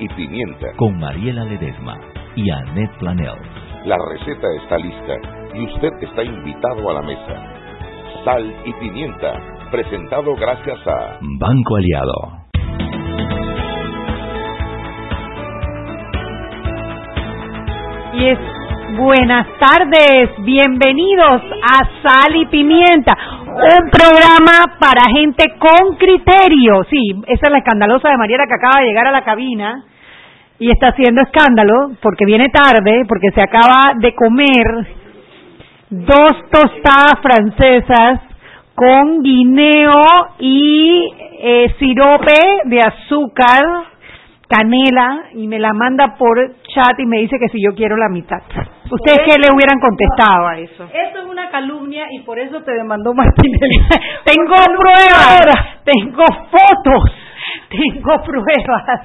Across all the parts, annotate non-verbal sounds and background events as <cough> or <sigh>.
y pimienta. Con Mariela Ledesma y Annette Planel. La receta está lista y usted está invitado a la mesa. Sal y pimienta, presentado gracias a Banco Aliado. Y es buenas tardes, bienvenidos a Sal y Pimienta, un programa para gente con criterio. Sí, esa es la escandalosa de Mariela que acaba de llegar a la cabina y está haciendo escándalo porque viene tarde, porque se acaba de comer dos tostadas francesas con guineo y eh, sirope de azúcar canela y me la manda por chat y me dice que si yo quiero la mitad. ¿Ustedes qué le hubieran contestado a eso? Eso es una calumnia y por eso te demandó Martínez. <laughs> tengo pruebas, tengo fotos, tengo pruebas.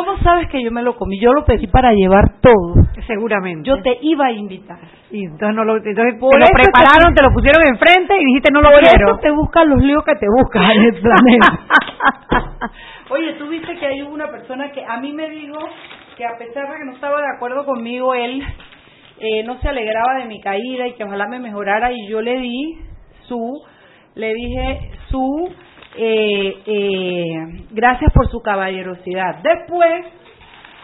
¿Cómo sabes que yo me lo comí? Yo lo pedí para llevar todo. Seguramente. Yo te iba a invitar. Y entonces no lo, entonces te lo prepararon, <laughs> te... lo pusieron enfrente y dijiste no lo por quiero. Eso te buscan los líos que te buscan en el planeta. Oye, tú viste que hay una persona que a mí me dijo que a pesar de que no estaba de acuerdo conmigo, él eh, no se alegraba de mi caída y que ojalá me mejorara y yo le di su, le dije su, eh, eh, gracias por su caballerosidad. Después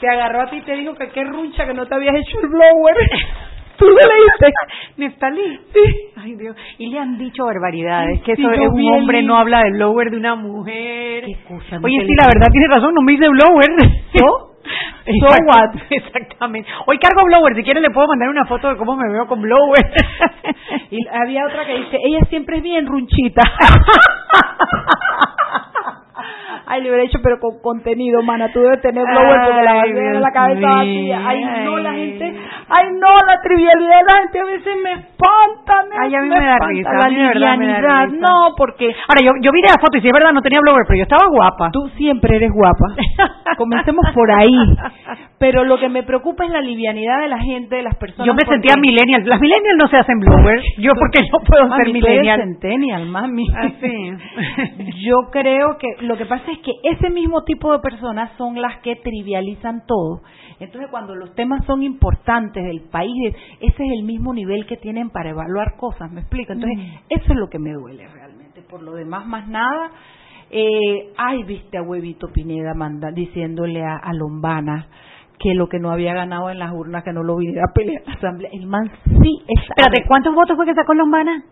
te agarró a ti y te dijo que qué runcha que no te habías hecho el blower. <laughs> ¿Tú le leíste? Neftalí. Sí. Ay, Dios. Y le han dicho barbaridades, que Sí, eso es un hombre, no habla del blower de una mujer. Qué cosa, no Oye, sí, la verdad tiene razón, no me dice blower. <laughs> ¿So? So what? <laughs> Exactamente. Hoy cargo blower, si quieren le puedo mandar una foto de cómo me veo con blower. Y había otra que dice, ella siempre es bien runchita. Ay, le hubiera dicho, pero con contenido, mana, tú debes tener blower porque la bandera en Dios la cabeza vacía. Ay, no, la gente, ay, no, la trivialidad de la gente a veces me espanta, me, Ay, a mí me da risa, la a mí de verdad me da livianidad. risa. No, porque Ahora, yo, yo vi la foto y si es verdad no tenía blower, pero yo estaba guapa. tú siempre eres guapa. <laughs> Comencemos por ahí. Pero lo que me preocupa es la livianidad de la gente, de las personas. Yo me porque- sentía millennial. Las millennials no se hacen blower. Yo porque no puedo Mami, ser millennial. centennial, mami. Ah, sí. <laughs> Yo creo que lo que pasa es que ese mismo tipo de personas son las que trivializan todo. Entonces, cuando los temas son importantes del país, ese es el mismo nivel que tienen para evaluar cosas, ¿me explico? Entonces, eso es lo que me duele realmente. Por lo demás, más nada. Eh, ay, viste a Huevito Pineda manda, diciéndole a, a Lombana que lo que no había ganado en las urnas, que no lo viniera a pelear en la asamblea. El man sí es... Espérate, ¿cuántos votos fue que sacó Lombana?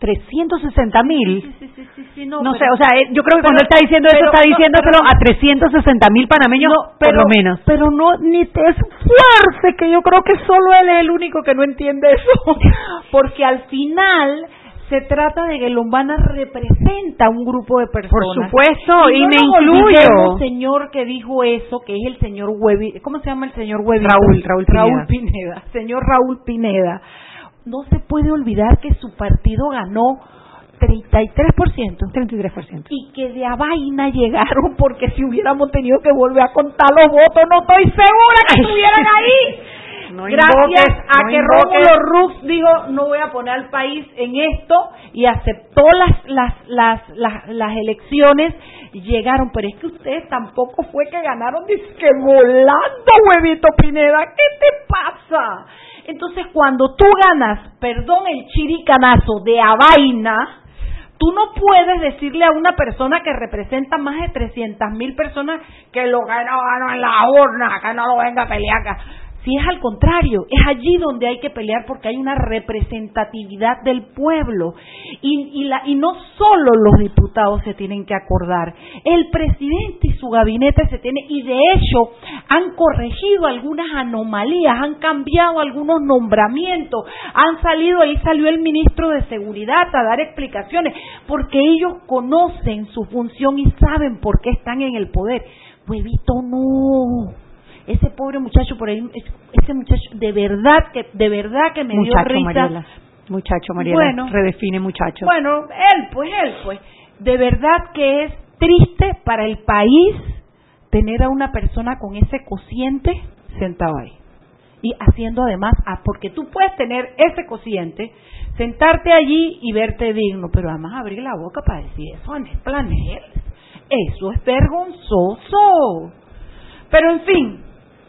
360 mil. Sí, sí, sí, no, No sé, pero- o sea, eh, yo creo que pero- cuando él está diciendo eso, pero- está no, diciéndoselo pero- a 360 mil panameños, No, por lo menos. Pero no, ni te esfuerces, que yo creo que solo él es el único que no entiende eso. <laughs> Porque al final se trata de que Lombana representa a un grupo de personas. supuesto, y me incluyo. olvidemos, señor que dijo eso, que es el señor Huevi, ¿cómo se llama el señor Huevi? Raúl, Raúl Pineda. Raúl Pineda. Señor Raúl Pineda. No se puede olvidar que su partido ganó 33%. 33%. y que de a vaina llegaron porque si hubiéramos tenido que volver a contar los votos no estoy segura que estuvieran ahí <laughs> No gracias invoques, a no que invoques. Rómulo Rux dijo no voy a poner al país en esto y aceptó las las las las, las elecciones llegaron pero es que ustedes tampoco fue que ganaron dice que volando huevito Pineda ¿qué te pasa? Entonces cuando tú ganas perdón el chiricanazo de a vaina Tú no puedes decirle a una persona que representa más de 300 mil personas que lo que no ganó en la urna, que no lo venga a pelear. Si es al contrario, es allí donde hay que pelear porque hay una representatividad del pueblo. Y, y, la, y no solo los diputados se tienen que acordar, el presidente y su gabinete se tienen, y de hecho han corregido algunas anomalías, han cambiado algunos nombramientos, han salido, ahí salió el ministro de Seguridad a dar explicaciones, porque ellos conocen su función y saben por qué están en el poder. Huevito, no ese pobre muchacho por ahí, es- ese muchacho de verdad que de verdad que me dio Muchacho, risa. Mariela. Muchacho, Mariela. Bueno. Redefine muchacho. Bueno, él pues él pues de verdad que es triste para el país tener a una persona con ese cociente sentado ahí. Y haciendo además, ah, porque tú puedes tener ese cociente, sentarte allí y verte digno, pero además abrir la boca para decir eso, Andrés Planel, eso es vergonzoso. Pero en fin,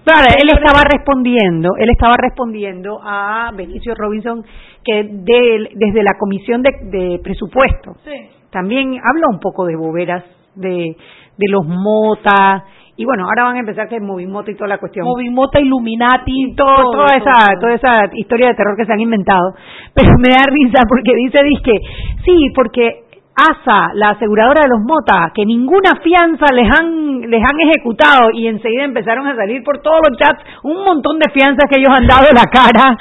Claro, él estaba respondiendo, él estaba respondiendo a Benicio Robinson que de, desde la comisión de, de presupuesto también habla un poco de boberas de, de los motas y bueno, ahora van a empezar que Movimota y toda la cuestión. Movimota, Illuminati, todo, toda esa toda esa historia de terror que se han inventado. <laughs> Pero me da risa porque dice, dice, sí, porque ASA, la aseguradora de los Mota, que ninguna fianza les han, les han ejecutado y enseguida empezaron a salir por todos los chats un montón de fianzas que ellos han dado la cara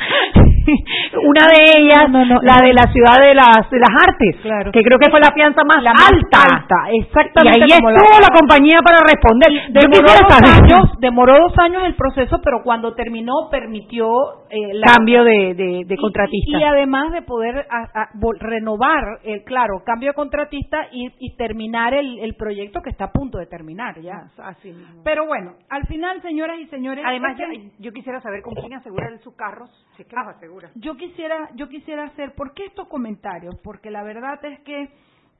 <laughs> una de ellas, la de la ciudad de las, de las artes, que creo que fue la fianza más, alta. Exactamente. Y ahí estuvo la... compañía para responder. Demoró dos, años, demoró dos años el proceso, pero cuando terminó permitió eh, cambio de, de, contratista. Y, además de poder renovar, el claro, cambio de contratista y, terminar el, el, proyecto que está a punto de terminar ya. Así Pero bueno, al final, señoras y señores. Además, yo, quisiera saber con quién asegura sus carros. Si es que yo quisiera, yo quisiera hacer, ¿por qué estos comentarios? Porque la verdad es que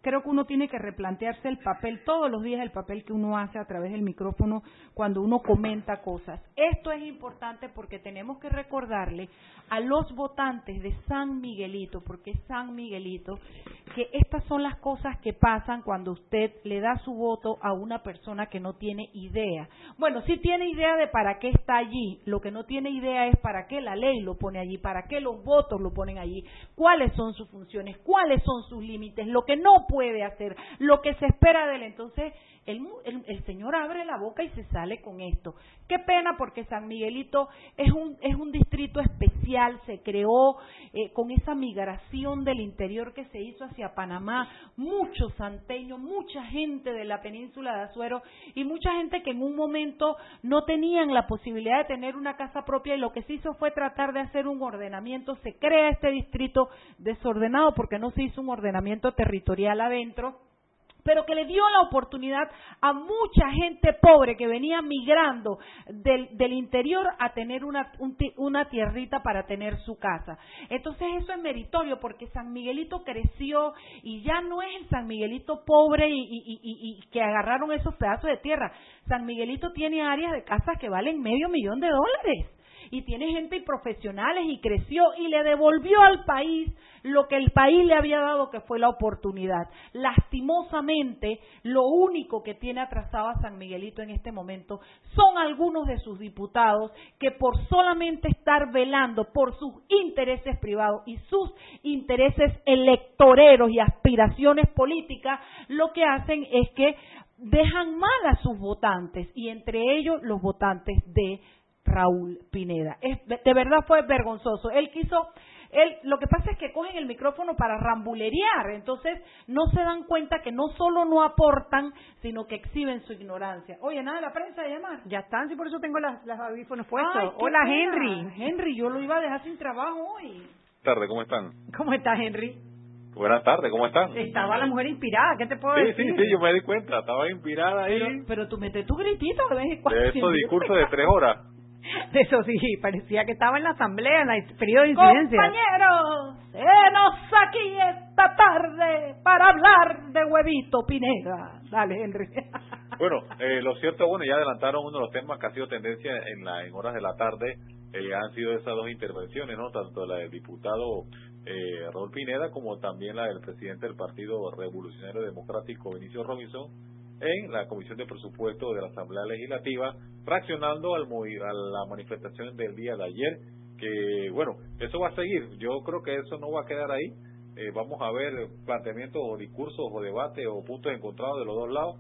creo que uno tiene que replantearse el papel, todos los días el papel que uno hace a través del micrófono cuando uno comenta cosas. Esto es importante porque tenemos que recordarle a los votantes de San Miguelito, porque es San Miguelito, que estas son las cosas que pasan cuando usted le da su voto a una persona que no tiene idea. Bueno, sí tiene idea de para qué está allí, lo que no tiene idea es para qué la ley lo pone allí, para qué los votos lo ponen allí, cuáles son sus funciones, cuáles son sus límites, lo que no puede hacer, lo que se espera de él. Entonces, el, el, Señor abre la boca y se sale con esto. Qué pena porque San Miguelito es un, es un distrito especial, se creó eh, con esa migración del interior que se hizo hacia Panamá, muchos santeños, mucha gente de la península de Azuero y mucha gente que en un momento no tenían la posibilidad de tener una casa propia y lo que se hizo fue tratar de hacer un ordenamiento, se crea este distrito desordenado porque no se hizo un ordenamiento territorial adentro pero que le dio la oportunidad a mucha gente pobre que venía migrando del, interior a tener una, una tierrita para tener su casa. Entonces eso es meritorio porque San Miguelito creció y ya no es el San Miguelito pobre y, y, y que agarraron esos pedazos de tierra. San Miguelito tiene áreas de casas que valen medio millón de dólares y tiene gente y profesionales y creció y le devolvió al país lo que el país le había dado que fue la oportunidad. Lastimosamente, lo único que tiene atrasado a San Miguelito en este momento son algunos de sus diputados que por solamente estar velando por sus intereses privados y sus intereses electoreros y aspiraciones políticas, lo que hacen es que dejan mal a sus votantes y entre ellos los votantes de Raúl Pineda. de verdad fue vergonzoso. Él quiso, él, lo que pasa es que cogen el micrófono para rambulerear, entonces no se dan cuenta que no solo no aportan, sino que exhiben su ignorancia. Oye, nada de la prensa de llamar. Ya están, sí, por eso tengo las, las audífonos puestos. Hola, Henry. Henry, yo lo iba a dejar sin trabajo hoy. Tardes, ¿cómo están? ¿Cómo estás, Henry? Buenas tardes, ¿cómo están? Estaba la mujer inspirada, ¿qué te puedo sí, decir? Sí, sí, yo me di cuenta, estaba inspirada ahí. Pero, tú metes tu gritito de vez en cuando. De estos discursos de tres horas. <laughs> Eso sí, parecía que estaba en la asamblea, en el periodo de incidencia. Compañeros, enos aquí esta tarde para hablar de huevito Pineda. Dale, Henry. <laughs> Bueno, eh, lo cierto, bueno, ya adelantaron uno de los temas que ha sido tendencia en, la, en horas de la tarde, eh, han sido esas dos intervenciones, ¿no? Tanto la del diputado eh, Raúl Pineda como también la del presidente del Partido Revolucionario Democrático, Benicio Robinson, en la Comisión de Presupuesto de la Asamblea Legislativa, fraccionando al, a la manifestación del día de ayer, que bueno, eso va a seguir, yo creo que eso no va a quedar ahí, eh, vamos a ver planteamientos o discursos o debates o puntos encontrados de los dos lados,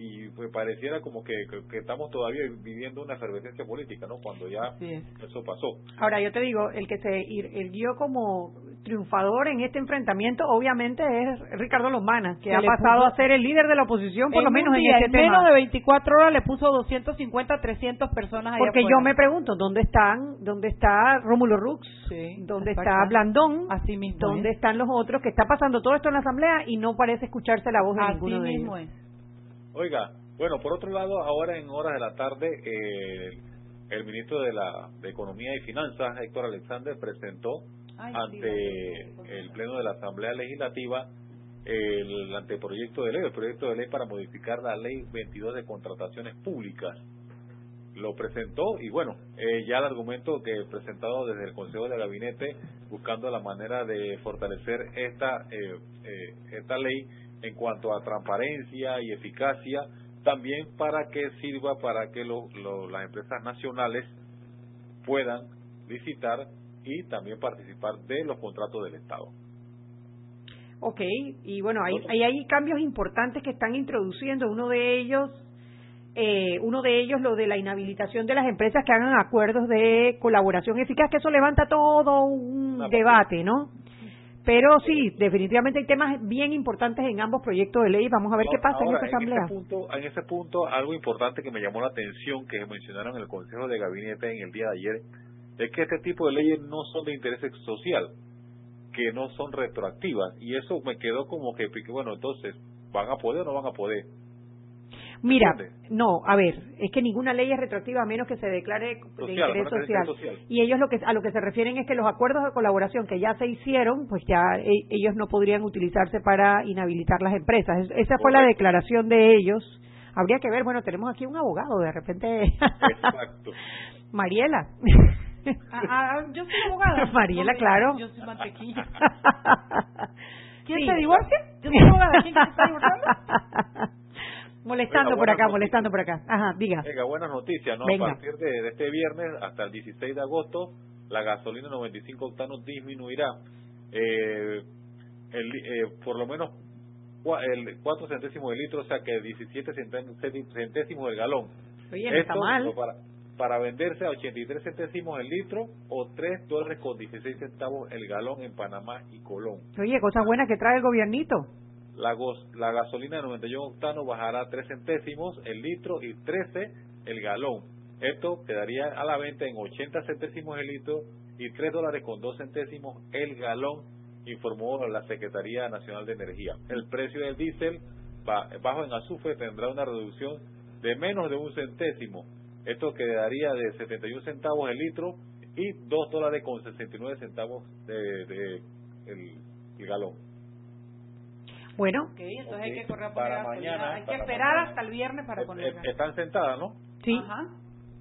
y pues pareciera como que, que, estamos todavía viviendo una efervescencia política, ¿no? Cuando ya eso pasó. Ahora, yo te digo, el que se erguió como triunfador en este enfrentamiento, obviamente, es Ricardo Lombana, que, ha pasado a ser el líder de la oposición, por lo menos en este en menos de 24 horas le puso 250, 300 personas ahí Porque yo me pregunto, ¿dónde están, dónde está Rómulo Rux? ¿Dónde está Blandón? Así mismo ¿Dónde están los otros? Que está pasando todo esto en la Asamblea y no parece escucharse la voz de ninguno de ellos. Oiga, bueno, por otro lado, ahora en horas de la tarde, eh, el ministro de, la, de Economía y Finanzas, Héctor Alexander, presentó ante el Pleno de la Asamblea Legislativa el anteproyecto de ley, el proyecto de ley para modificar la Ley 22 de Contrataciones Públicas. lo presentó y bueno, eh, ya el argumento que he presentado desde el Consejo de Gabinete buscando la manera de fortalecer esta, eh, eh, esta ley en cuanto a transparencia y eficacia, también para que sirva para que las empresas nacionales puedan licitar y también participar de los contratos del Estado. Ok, y bueno, hay, hay, hay cambios importantes que están introduciendo. Uno de ellos eh, uno de ellos lo de la inhabilitación de las empresas que hagan acuerdos de colaboración eficaz, que eso levanta todo un debate, ¿no? Pero sí, definitivamente hay temas bien importantes en ambos proyectos de ley. Vamos a ver qué pasa en esta asamblea. Ese punto, en ese punto, algo importante que me llamó la atención, que mencionaron en el Consejo de Gabinete en el día de ayer, es que este tipo de leyes no son de interés social, que no son retroactivas. Y eso me quedó como que, bueno, entonces, ¿van a poder o no van a poder? Mira, no, a ver, es que ninguna ley es retroactiva a menos que se declare de interés social. Y ellos lo que a lo que se refieren es que los acuerdos de colaboración que ya se hicieron, pues ya e, ellos no podrían utilizarse para inhabilitar las empresas. esa fue la declaración de ellos. Habría que ver, bueno, tenemos aquí un abogado, de repente. Exacto. <laughs> Mariela. Ah, ah, yo soy abogada. <laughs> Mariela, claro. Yo soy mantequilla. <laughs> ¿Quién se divorcia? Yo soy abogada. ¿Quién se está divorciando? Molestando por acá, molestando por acá. Ajá, diga. Venga, buenas noticias, ¿no? A partir de, este viernes hasta el 16 de agosto, la gasolina 95 octanos disminuirá eh, el, eh, por lo menos el 4 centésimos de litro, o sea que 17 centésimos del galón. Oye, está mal. Para, para venderse a 83 centésimos el litro o 3 dólares con 16 centavos el galón en Panamá y Colón. Oye, cosa buena que trae el gobiernito la, la gasolina de 91 octanos bajará 3 centésimos el litro y 13 el galón. Esto quedaría a la venta en 80 centésimos el litro y 3 dólares con 2 centésimos el galón, informó la Secretaría Nacional de Energía. El precio del diésel bajo en azufre tendrá una reducción de menos de un centésimo. Esto quedaría de 71 centavos el litro y 2 dólares con 69 centavos de el galón. Bueno, entonces hay que correr para mañana. Hay que esperar hasta el viernes para poner. Están sentadas, ¿no? Sí.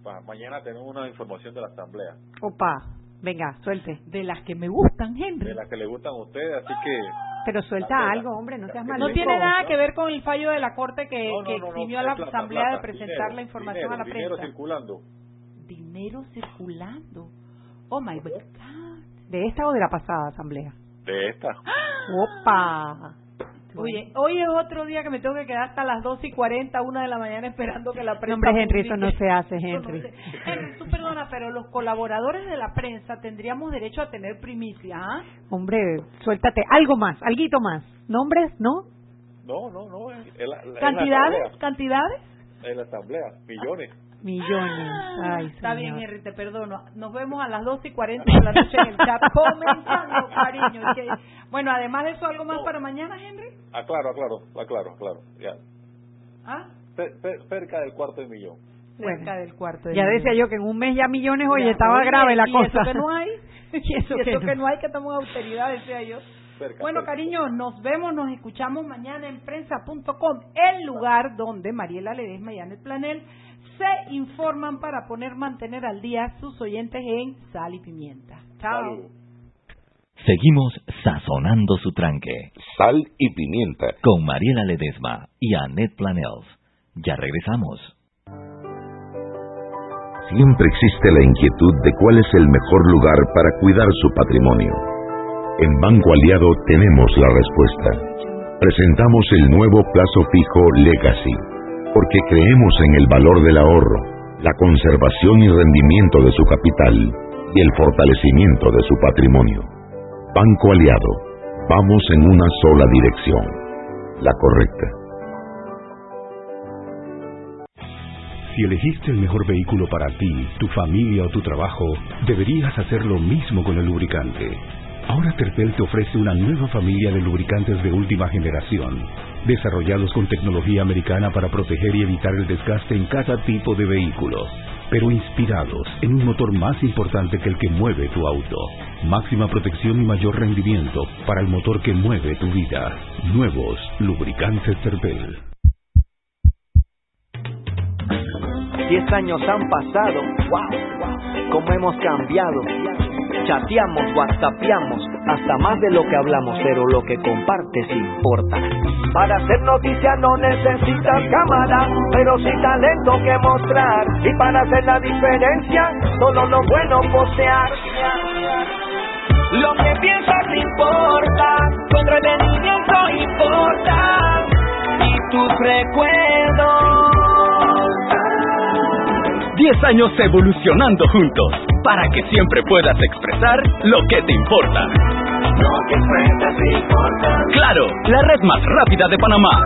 Para mañana tenemos una información de la asamblea. Opa, venga, suelte. De las que me gustan, Henry. De las que le gustan a ustedes, así que. Pero suelta algo, hombre, no seas malo. No tiene nada que ver con el fallo de la Corte que, que eximió a la Asamblea de presentar la información a la prensa. Dinero circulando. Dinero circulando. Oh my God. ¿De esta o de la pasada Asamblea? De esta. ¡Opa! Oye, hoy es otro día que me tengo que quedar hasta las 12 y 40, una de la mañana esperando que la prensa. No, hombre, Henry, eso no se hace, Henry. Henry, tú perdona, pero los colaboradores de la prensa tendríamos derecho a tener primicia, ¿ah? Hombre, suéltate. Algo más, alguito más. ¿Nombres? ¿No? No, no, no. ¿Cantidades? ¿Cantidades? En la asamblea, millones. Millones. Ah, Ay, Está bien, Henry, te perdono. Nos vemos a las 12 y 40 de la noche en el chat <laughs> comentando, cariño. Bueno, además de eso, ¿algo más para mañana, Henry? Aclaro, aclaro, aclaro, claro. Ya. ¿Ah? cerca del cuarto de millón. Cerca del cuarto de ya decía yo que en un mes ya millones, oye, estaba grave la cosa. Eso que no hay. <laughs> y eso, que, no. hay, que estamos austeridad, decía yo. bueno, cariño, nos vemos, nos escuchamos mañana en prensa.com, el lugar donde Mariela Ledesma y Anet Planel se informan para poner, mantener al día sus oyentes en Sal y Pimienta. Chao. Seguimos sazonando su tranque. Sal y Pimienta. Con Mariela Ledesma y Annette Planels. Ya regresamos. Siempre existe la inquietud de cuál es el mejor lugar para cuidar su patrimonio. En Banco Aliado tenemos la respuesta. Presentamos el nuevo plazo fijo Legacy porque creemos en el valor del ahorro, la conservación y rendimiento de su capital y el fortalecimiento de su patrimonio. Banco Aliado, vamos en una sola dirección, la correcta. Si elegiste el mejor vehículo para ti, tu familia o tu trabajo, deberías hacer lo mismo con el lubricante. Ahora Terpel te ofrece una nueva familia de lubricantes de última generación desarrollados con tecnología americana para proteger y evitar el desgaste en cada tipo de vehículo, pero inspirados en un motor más importante que el que mueve tu auto. Máxima protección y mayor rendimiento para el motor que mueve tu vida. Nuevos lubricantes Terpel. Diez años han pasado, wow, wow, cómo hemos cambiado. Chateamos, whatsappeamos, hasta más de lo que hablamos, pero lo que compartes importa. Para hacer noticia no necesitas cámara, pero sí talento que mostrar. Y para hacer la diferencia, solo lo bueno postear. Lo que piensas importa, tu entretenimiento importa, y tus recuerdos. Diez años evolucionando juntos, para que siempre puedas expresar lo que te importa. Lo que importa. Claro, la red más rápida de Panamá.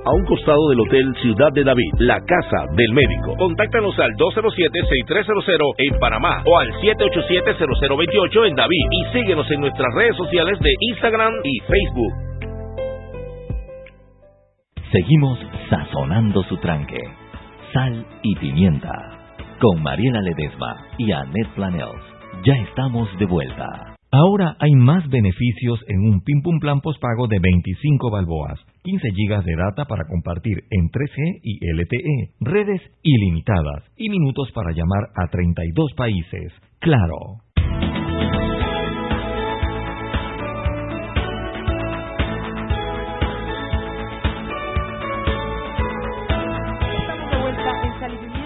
a un costado del Hotel Ciudad de David, la casa del médico. Contáctanos al 207-6300 en Panamá o al 787-0028 en David y síguenos en nuestras redes sociales de Instagram y Facebook. Seguimos sazonando su tranque. Sal y pimienta. Con Mariela Ledesma y Annette Planels. Ya estamos de vuelta. Ahora hay más beneficios en un Pim Pum Plan postpago de 25 balboas, 15 gigas de data para compartir en 3G y LTE, redes ilimitadas y minutos para llamar a 32 países. Claro. Estamos de vuelta en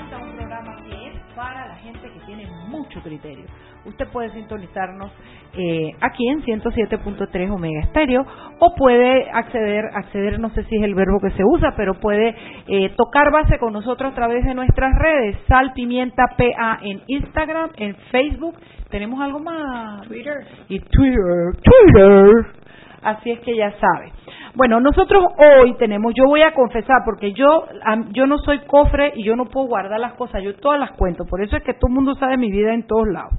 la gente que tiene mucho criterio. Usted puede sintonizarnos eh, aquí en 107.3 Omega Estéreo o puede acceder, acceder no sé si es el verbo que se usa, pero puede eh, tocar base con nosotros a través de nuestras redes, Sal Pimienta PA en Instagram, en Facebook, tenemos algo más, Twitter y Twitter, Twitter. Así es que ya sabe. Bueno, nosotros hoy tenemos, yo voy a confesar, porque yo, yo no soy cofre y yo no puedo guardar las cosas, yo todas las cuento, por eso es que todo el mundo sabe mi vida en todos lados.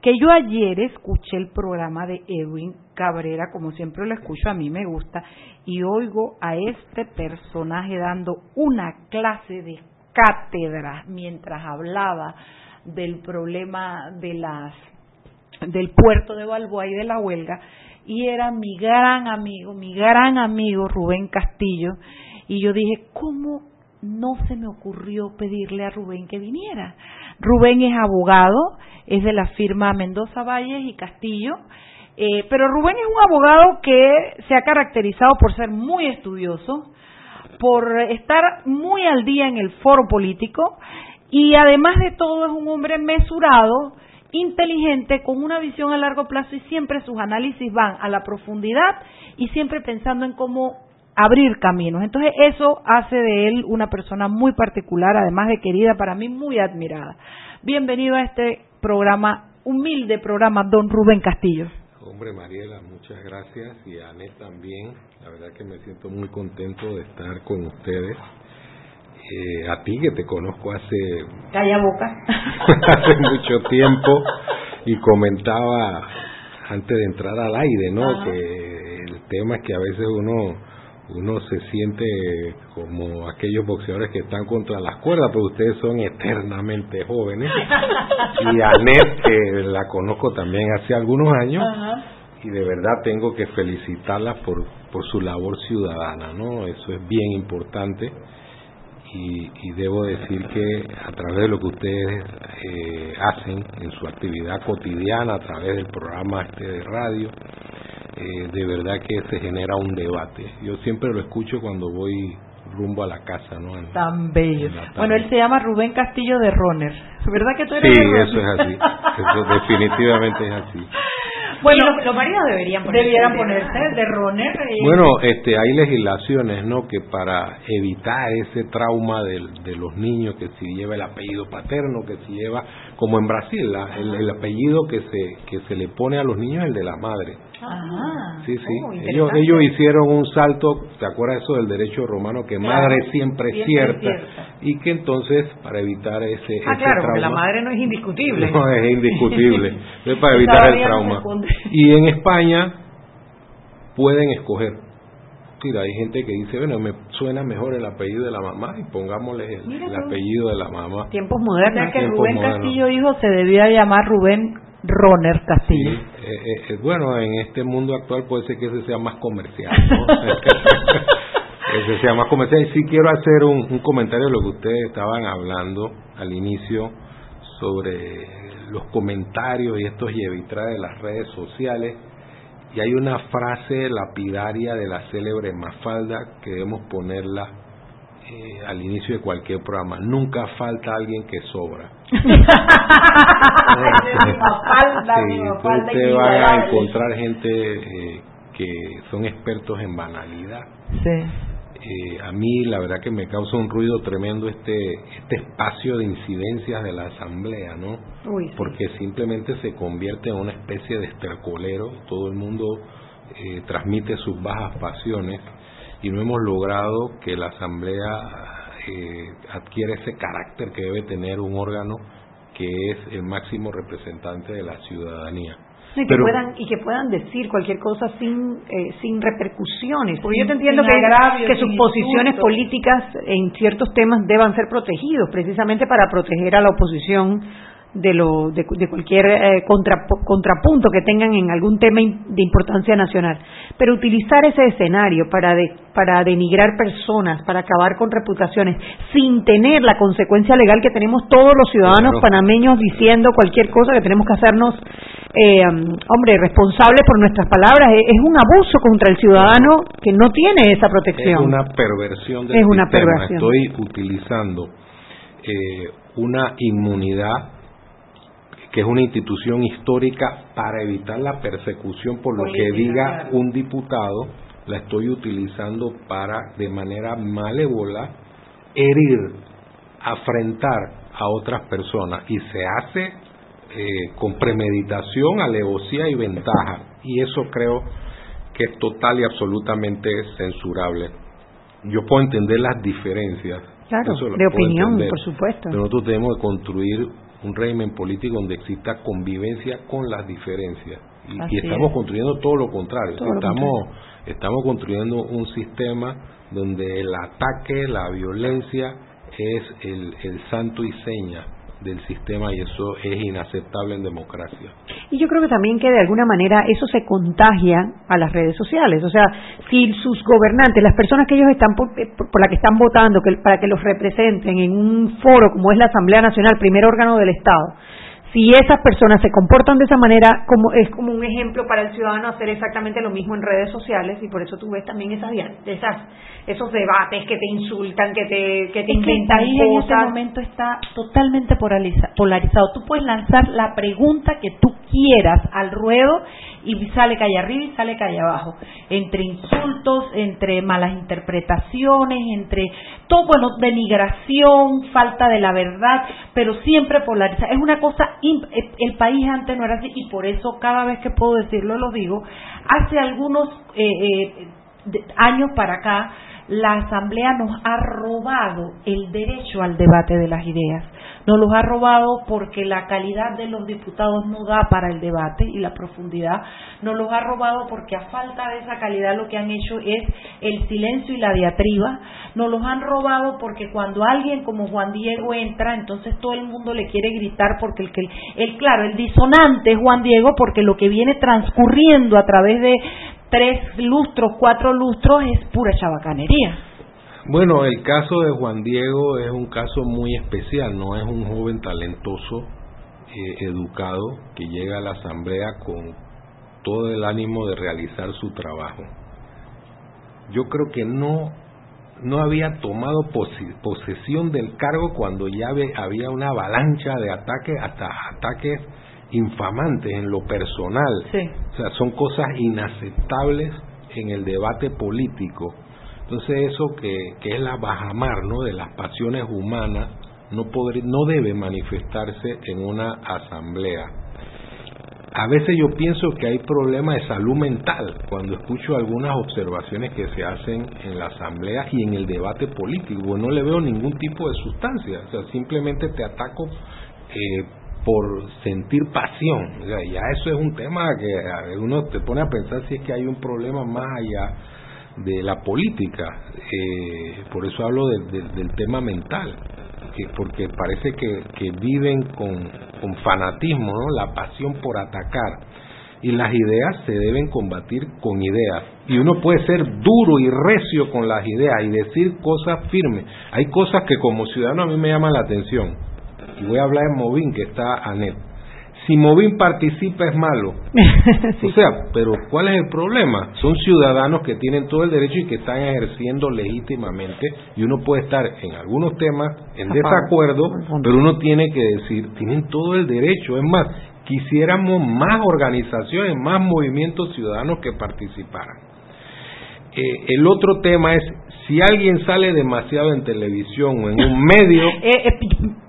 Que yo ayer escuché el programa de Edwin Cabrera, como siempre lo escucho, a mí me gusta, y oigo a este personaje dando una clase de cátedra mientras hablaba del problema de las del puerto de Balboa y de la huelga y era mi gran amigo, mi gran amigo Rubén Castillo y yo dije, ¿cómo no se me ocurrió pedirle a Rubén que viniera? Rubén es abogado, es de la firma Mendoza Valles y Castillo, eh, pero Rubén es un abogado que se ha caracterizado por ser muy estudioso, por estar muy al día en el foro político y además de todo es un hombre mesurado, inteligente, con una visión a largo plazo y siempre sus análisis van a la profundidad y siempre pensando en cómo abrir caminos. Entonces eso hace de él una persona muy particular, además de querida, para mí muy admirada. Bienvenido a este programa, humilde programa, don Rubén Castillo. Hombre, Mariela, muchas gracias y a también. La verdad que me siento muy contento de estar con ustedes. Eh, a ti que te conozco hace, Calla boca. <laughs> hace mucho tiempo y comentaba antes de entrar al aire, ¿no? Ajá. Que el tema es que a veces uno uno se siente como aquellos boxeadores que están contra las cuerdas, pero ustedes son eternamente jóvenes. Y a Anet, que la conozco también hace algunos años, y de verdad tengo que felicitarla por, por su labor ciudadana, ¿no? Eso es bien importante y, y debo decir que a través de lo que ustedes eh, hacen en su actividad cotidiana, a través del programa este de radio, eh, de verdad que se genera un debate. Yo siempre lo escucho cuando voy rumbo a la casa, ¿no? En- Tan bello. Bueno, él se llama Rubén Castillo de Roner. ¿Verdad que tú eres Sí, de eso es así. Eso definitivamente es así. <laughs> Bueno, los, los maridos deberían ponerse. Debieran ponerse de runner. Bueno, este, hay legislaciones, ¿no? Que para evitar ese trauma del- de, los niños, que si lleva el apellido paterno, que si lleva, como en Brasil, la- el, el apellido que se que se le pone a los niños es el de la madre. Ah, Sí, sí. oh, ellos, ellos hicieron un salto, ¿te acuerdas eso del derecho romano? Que Claro, madre siempre es siempre es cierta. cierta. Y que entonces, para evitar ese, Ah, ese claro, porque trauma, la madre no es indiscutible. no, es indiscutible. <laughs> Entonces, para evitar el trauma. Y en España pueden escoger. Mira, hay gente que dice, bueno, me suena mejor el apellido de la mamá y pongámosle el, apellido de la mamá. Tiempos O modernos. sea que tiempos Rubén modernos. Castillo hijo se debía llamar Rubén Roner Sí, Castillo. eh, eh, eh, bueno, en este mundo actual puede ser que ese sea más comercial, ¿no? <laughs> <laughs> ese sea más comercial. Y sí quiero hacer un, un comentario de lo que ustedes estaban hablando al inicio sobre los comentarios y estos llevitraes de las redes sociales. Y hay una frase lapidaria de la célebre Mafalda que debemos ponerla eh, al inicio de cualquier programa. Nunca falta alguien que sobra. <laughs> Sí, ustedes van a encontrar gente eh, que son expertos en banalidad. Sí. Eh, a mí la verdad que me causa un ruido tremendo este este espacio de incidencias de la asamblea, ¿no? Uy, sí. Porque simplemente se convierte en una especie de estercolero, todo el mundo eh, transmite sus bajas pasiones y no hemos logrado que la asamblea eh, adquiera ese carácter que debe tener un órgano que es el máximo representante de la ciudadanía. No, y, que Pero- puedan, y que puedan decir cualquier cosa sin eh, sin repercusiones. Porque yo te entiendo que, que sus posiciones políticas en ciertos temas deban ser protegidos, precisamente para proteger a la oposición de, lo, de, de cualquier eh, contrapo- contrapunto que tengan en algún tema de importancia nacional. Pero utilizar ese escenario para, de- para denigrar personas, para acabar con reputaciones, sin tener la consecuencia legal que tenemos todos los ciudadanos Claro. panameños diciendo cualquier cosa que tenemos que hacernos, eh, hombre, responsables por nuestras palabras, es, es un abuso contra el ciudadano que no tiene esa Es protección. una perversión del Es una sistema. perversión. Estoy utilizando eh, una inmunidad que es una institución histórica para evitar la persecución por lo que diga claro. un diputado, la estoy utilizando para de manera malévola herir, afrentar a otras personas y se hace eh, con premeditación, alevosía y ventaja y eso creo que es total y absolutamente censurable. Yo puedo entender las diferencias. Claro, de opinión, entender, por supuesto. Pero nosotros tenemos que construir un régimen político donde exista convivencia con las diferencias. Y, y estamos es. construyendo todo lo contrario. Todo lo estamos, estamos construyendo un sistema donde el ataque, la violencia es el, el santo y seña del sistema y eso es inaceptable en democracia. Y yo creo que también que de alguna manera eso se contagia a las redes sociales. O sea, si sus gobernantes, las personas que ellos están por, eh, por- la que están votando, que, para que los representen en un foro como es la Asamblea Nacional, primer órgano del Estado, si esas personas se comportan de esa manera, como es como un ejemplo para el ciudadano hacer exactamente lo mismo en redes sociales y por eso tú ves también esas, esas esos debates que te insultan, que te que te Es que el inventan país en este cosas. momento está totalmente polariza- polarizado. Tú puedes lanzar la pregunta que tú quieras al ruedo y sale calle arriba y sale calle abajo. Entre insultos, entre malas interpretaciones, entre todo, bueno, denigración, falta de la verdad, pero siempre polarizado. Es una cosa, eh, el país antes no era así y por eso cada vez que puedo decirlo lo digo. Hace algunos eh, eh, años para acá, la Asamblea nos ha robado el derecho al debate de las ideas. Nos los ha robado porque la calidad de los diputados no da para el debate y la profundidad. Nos los ha robado porque a falta de esa calidad lo que han hecho es el silencio y la diatriba. Nos los han robado porque cuando alguien como Juan Diego entra, entonces todo el mundo le quiere gritar porque el que el claro, el disonante es Juan Diego porque lo que viene transcurriendo a través de tres lustros, cuatro lustros es pura chabacanería. Bueno, el caso de Juan Diego es un caso muy especial, no es un joven talentoso, eh, educado, que llega a la asamblea con todo el ánimo de realizar su trabajo. Yo creo que no no había tomado posesión del cargo cuando ya había una avalancha de ataques, hasta ataques infamantes en lo personal. O sea, son cosas inaceptables en el debate político. Entonces eso que, que es la bajamar ¿no? de las pasiones humanas no, no debe manifestarse en una asamblea. A veces yo pienso que hay problemas de salud mental cuando escucho algunas observaciones que se hacen en la asamblea y en el debate político. No le veo ningún tipo de sustancia, o sea, simplemente te ataco eh, por sentir pasión. O ya eso es un tema que uno te pone a pensar si es que hay un problema más allá de la política. Eh, por eso hablo del tema mental, que, porque parece que, que viven con, con fanatismo, ¿no? la pasión por atacar. Y las ideas se deben combatir con ideas. Y uno puede ser duro y recio con las ideas y decir cosas firmes. Hay cosas que como ciudadano a mí me llaman la atención y voy a hablar en Movin, que está Anet. Si Movin participa es malo. <laughs> O sea, pero ¿cuál es el problema? Son ciudadanos que tienen todo el derecho y que están ejerciendo legítimamente y uno puede estar en algunos temas en desacuerdo, pero uno tiene que decir, tienen todo el derecho. Es más, quisiéramos más organizaciones, más movimientos ciudadanos que participaran. Eh, el otro tema es si alguien sale demasiado en televisión o en un medio... <laughs> Eh, eh,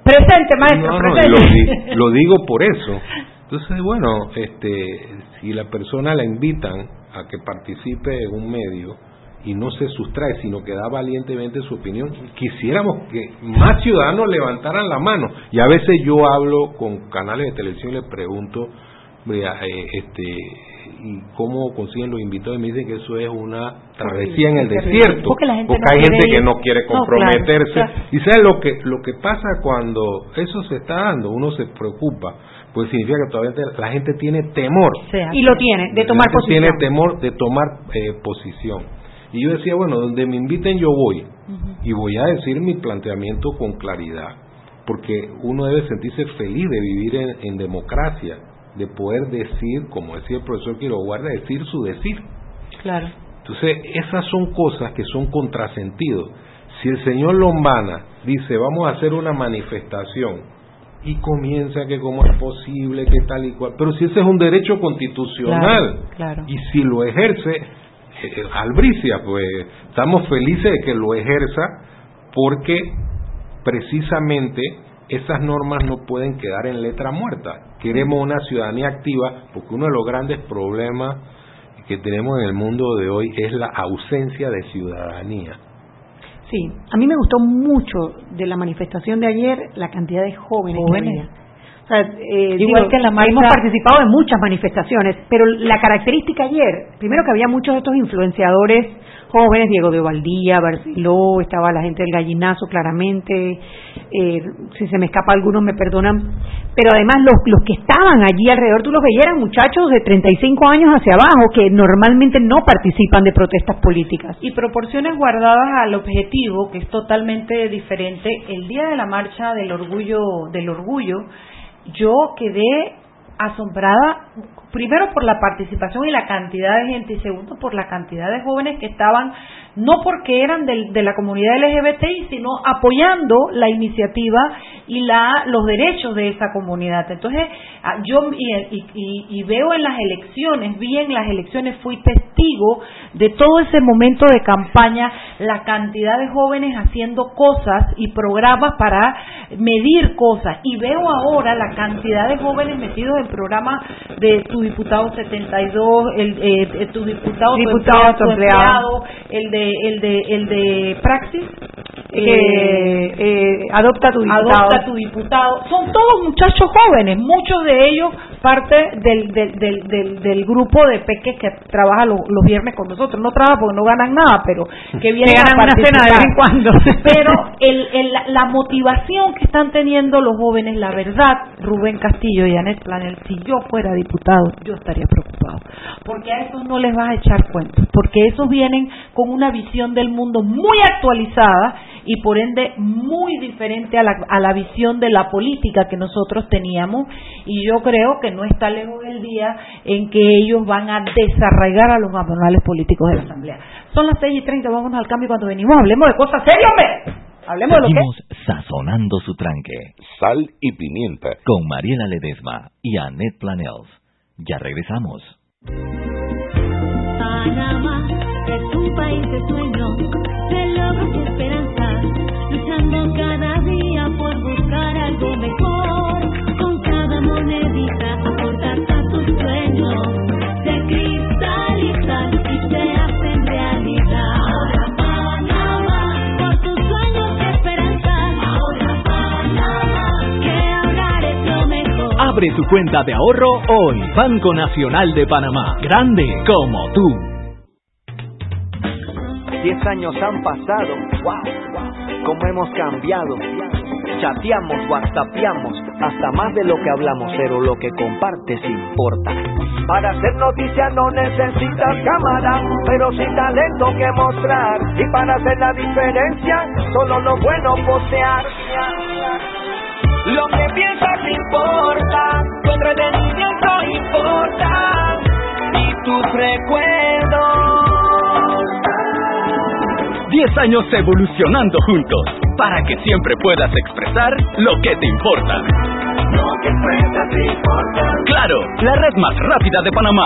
presente, maestro, presente. <laughs> Lo, digo por eso. Entonces, bueno, este, si la persona la invitan a que participe en un medio y no se sustrae, sino que da valientemente su opinión, quisiéramos que más ciudadanos levantaran la mano. Y a veces yo hablo con canales de televisión y les pregunto, eh, este, y cómo consiguen los invitados y me dicen que eso es una travesía en el desierto porque, hay gente que no quiere comprometerse. y sabes lo que lo que pasa cuando eso se está dando uno se preocupa pues significa que todavía la gente tiene temor. Y lo tiene de tomar posición tiene temor de tomar eh, posición. Y yo decía bueno donde me inviten yo voy. Y voy a decir mi planteamiento con claridad porque uno debe sentirse feliz de vivir en democracia de poder decir, como decía el profesor Quiroguarda, decir su decir. Claro. Entonces, esas son cosas que son contrasentidos. Si el señor Lombana dice, vamos a hacer una manifestación, y comienza que cómo es posible, que tal y cual, pero si ese es un derecho constitucional, y si lo ejerce, eh, Albricia, pues estamos felices de que lo ejerza, porque precisamente esas normas no pueden quedar en letra muerta. Queremos una ciudadanía activa porque uno de los grandes problemas que tenemos en el mundo de hoy es la ausencia de ciudadanía. Sí, a mí me gustó mucho de la manifestación de ayer la cantidad de jóvenes. jóvenes. O sea, eh, Igual que la Hemos participado en muchas manifestaciones, pero la característica ayer, primero que había muchos de estos influenciadores jóvenes, Diego de Valdía, Barceló, estaba la gente del gallinazo claramente, eh, si se me escapa algunos me perdonan, pero además los, los que estaban allí alrededor, tú los veías, eran muchachos de 35 años hacia abajo que normalmente no participan de protestas políticas. Y proporciones guardadas al objetivo, que es totalmente diferente. El día de la marcha del orgullo, del orgullo, yo quedé asombrada primero por la participación y la cantidad de gente y segundo por la cantidad de jóvenes que estaban no porque eran de la comunidad LGBTI sino apoyando la iniciativa y la los derechos de esa comunidad. Entonces ah, yo y, veo en las elecciones vi en las elecciones fui testigo de todo ese momento de campaña la cantidad de jóvenes haciendo cosas y programas para medir cosas. Y veo ahora la cantidad de jóvenes metidos en programas de tu diputado 72, el, eh, eh, tu diputado, diputado tu empleado, el de el de el de Praxis, eh, adopta tu diputado. Adopta tu diputado. Son todos muchachos jóvenes, muchos de ellos parte del, del, del, del, grupo de peques que trabaja los, viernes con nosotros. No trabaja porque no ganan nada, pero que vienen a una cena de vez en cuando. <laughs> Pero el, el, la motivación que están teniendo los jóvenes, la verdad, Rubén Castillo y Anet Planel, si yo fuera diputado, yo estaría preocupado. Porque a esos no les vas a echar cuentos. Porque esos vienen con una visión del mundo muy actualizada y por ende muy diferente a la, a la visión de la política que nosotros teníamos. Y yo creo que no está lejos el día en que ellos van a desarraigar a los manuales políticos de la Asamblea. Son las seis y treinta, vámonos al cambio cuando venimos. Hablemos de cosas serias, hombre. Hablemos de lo Seguimos sazonando su tranque. Sal y pimienta. Con Mariela Ledesma y Annette Planels. Ya regresamos. Panamá es un país de sueños, de logros y esperanzas, luchando cada día por buscar algo mejor. Con cada monedita aportas a tus sueños, se cristalizan y se hacen realidad. Ahora Panamá, por tus sueños y esperanzas. Ahora Panamá, que ahorrar es lo mejor. Abre tu cuenta de ahorro hoy. Banco Nacional de Panamá. Grande como tú. Diez años han pasado, wow, cómo hemos cambiado. Chateamos, whatsappeamos, hasta más de lo que hablamos, pero lo que compartes importa. Para hacer noticia no necesitas cámara, pero sí talento que mostrar. Y para hacer la diferencia, solo lo bueno postear. Lo que piensas importa, tu entretenimiento importa, y tus recuerdos. 10 años evolucionando juntos para que siempre puedas expresar lo que te importa. Lo que te importa. Claro, la red más rápida de Panamá.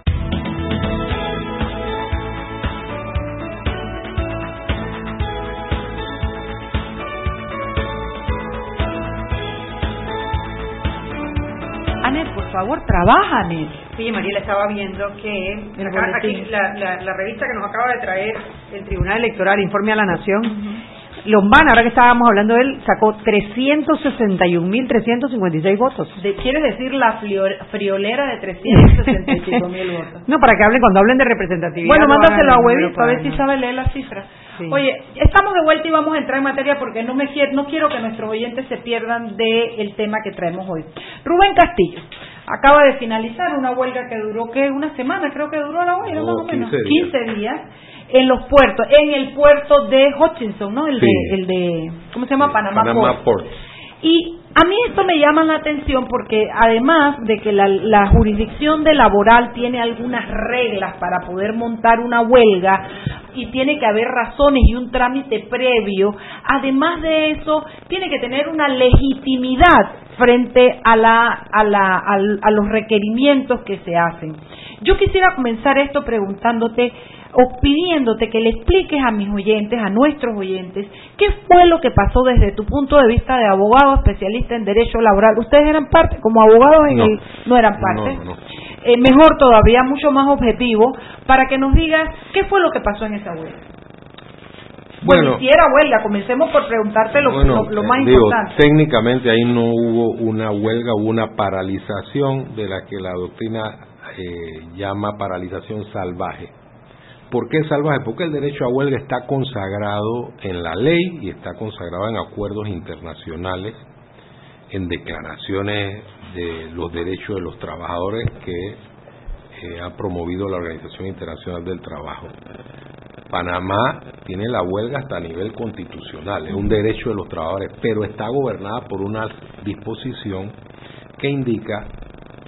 Favor, trabaja, Anet. Sí, Mariela estaba viendo que acá- aquí la, la- la revista que nos acaba de traer El Tribunal Electoral, Informe a la Nación. Lombana, ahora que estábamos hablando de él, sacó 361.356 votos. de, quiere decir la flior- friolera de 365 mil <laughs> votos. No, para que hablen, cuando hablen de representatividad. Bueno, lo mándaselo a en Huevito a ver si sabe leer las cifras. Sí. Oye, estamos de vuelta y vamos a entrar en materia porque no me quiero, no quiero que nuestros oyentes se pierdan del tema que traemos hoy. Rubén Castillo acaba de finalizar una huelga que duró que una semana, creo que duró la huelga, No, más o menos, 15 días. 15 días en los puertos, en el puerto de Hutchinson, ¿no? El Sí. de el de ¿cómo se llama? Panamá, Panamá Port. Port. Y a mí esto me llama la atención porque además de que la, la jurisdicción de laboral tiene algunas reglas para poder montar una huelga y tiene que haber razones y un trámite previo, además de eso tiene que tener una legitimidad frente a, la, a, la, a los requerimientos que se hacen. Yo quisiera comenzar esto preguntándote o pidiéndote que le expliques a mis oyentes, a nuestros oyentes, qué fue lo que pasó desde tu punto de vista de abogado especialista en derecho laboral. Ustedes eran parte, como abogados en No. el, no eran parte. No, no. Eh, mejor todavía, mucho más objetivo, para que nos digas qué fue lo que pasó en esa huelga. Bueno, Bueno, si era huelga, comencemos por preguntarte lo, Bueno, lo- lo más digo, importante. técnicamente ahí no hubo una huelga, hubo una paralización de la que la doctrina eh, llama paralización salvaje. ¿Por qué salvaje? Porque el derecho a huelga está consagrado en la ley y está consagrado en acuerdos internacionales, en declaraciones de los derechos de los trabajadores que eh, ha promovido la Organización Internacional del Trabajo. Panamá tiene la huelga hasta a nivel constitucional, es un derecho de los trabajadores, pero está gobernada por una disposición que indica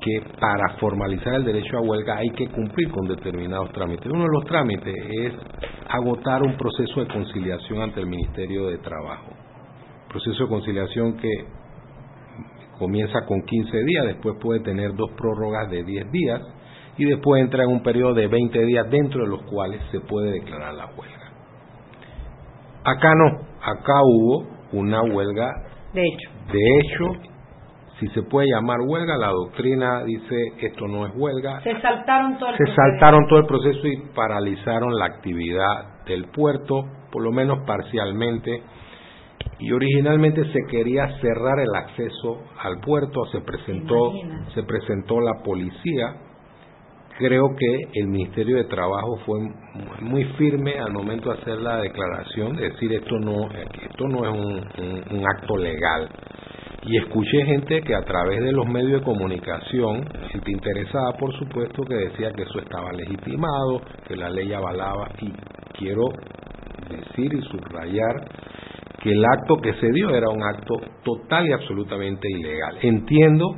que para formalizar el derecho a huelga hay que cumplir con determinados trámites. Uno de los trámites es agotar un proceso de conciliación ante el Ministerio de Trabajo. Proceso de conciliación que comienza con 15 días, después puede tener dos prórrogas de 10 días y después entra en un periodo de 20 días dentro de los cuales se puede declarar la huelga. Acá no, acá hubo una huelga De hecho. de hecho, si se puede llamar huelga, la doctrina dice esto no es huelga, Se saltaron todo el se proceso. saltaron todo el proceso y paralizaron la actividad del puerto, por lo menos parcialmente. Y originalmente se quería cerrar el acceso al puerto, se presentó, se presentó la policía. Creo que el Ministerio de Trabajo fue muy firme al momento de hacer la declaración, de decir esto no, esto no es un, un- un acto legal. Y escuché gente que a través de los medios de comunicación, gente interesada por supuesto, que decía que eso estaba legitimado, que la ley avalaba, y quiero decir y subrayar que el acto que se dio era un acto total y absolutamente ilegal. Entiendo,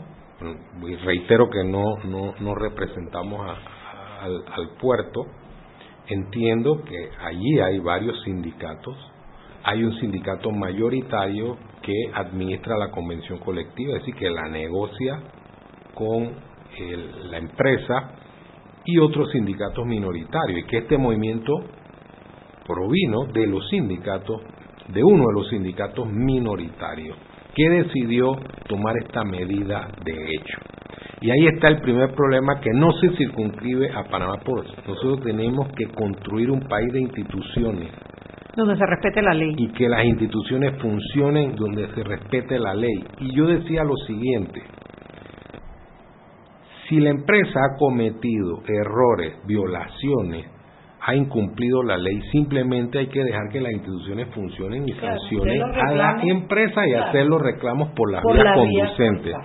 y reitero que no, no, no representamos a- al puerto, entiendo que allí hay varios sindicatos, hay un sindicato mayoritario que administra la convención colectiva, es decir, que la negocia con la empresa y otros sindicatos minoritarios, y que este movimiento provino de los sindicatos, de uno de los sindicatos minoritarios, que decidió tomar esta medida de hecho. Y ahí está el primer problema que no se circunscribe a Panamá Ports. Nosotros tenemos que construir un país de instituciones Donde se respete la ley. y que las instituciones funcionen donde se respete la ley. Y yo decía lo siguiente, si la empresa ha cometido errores, violaciones, ha incumplido la ley, simplemente hay que dejar que las instituciones funcionen y Claro, sancionen a la empresa y claro. hacer los reclamos por las Por vías la vía conducentes.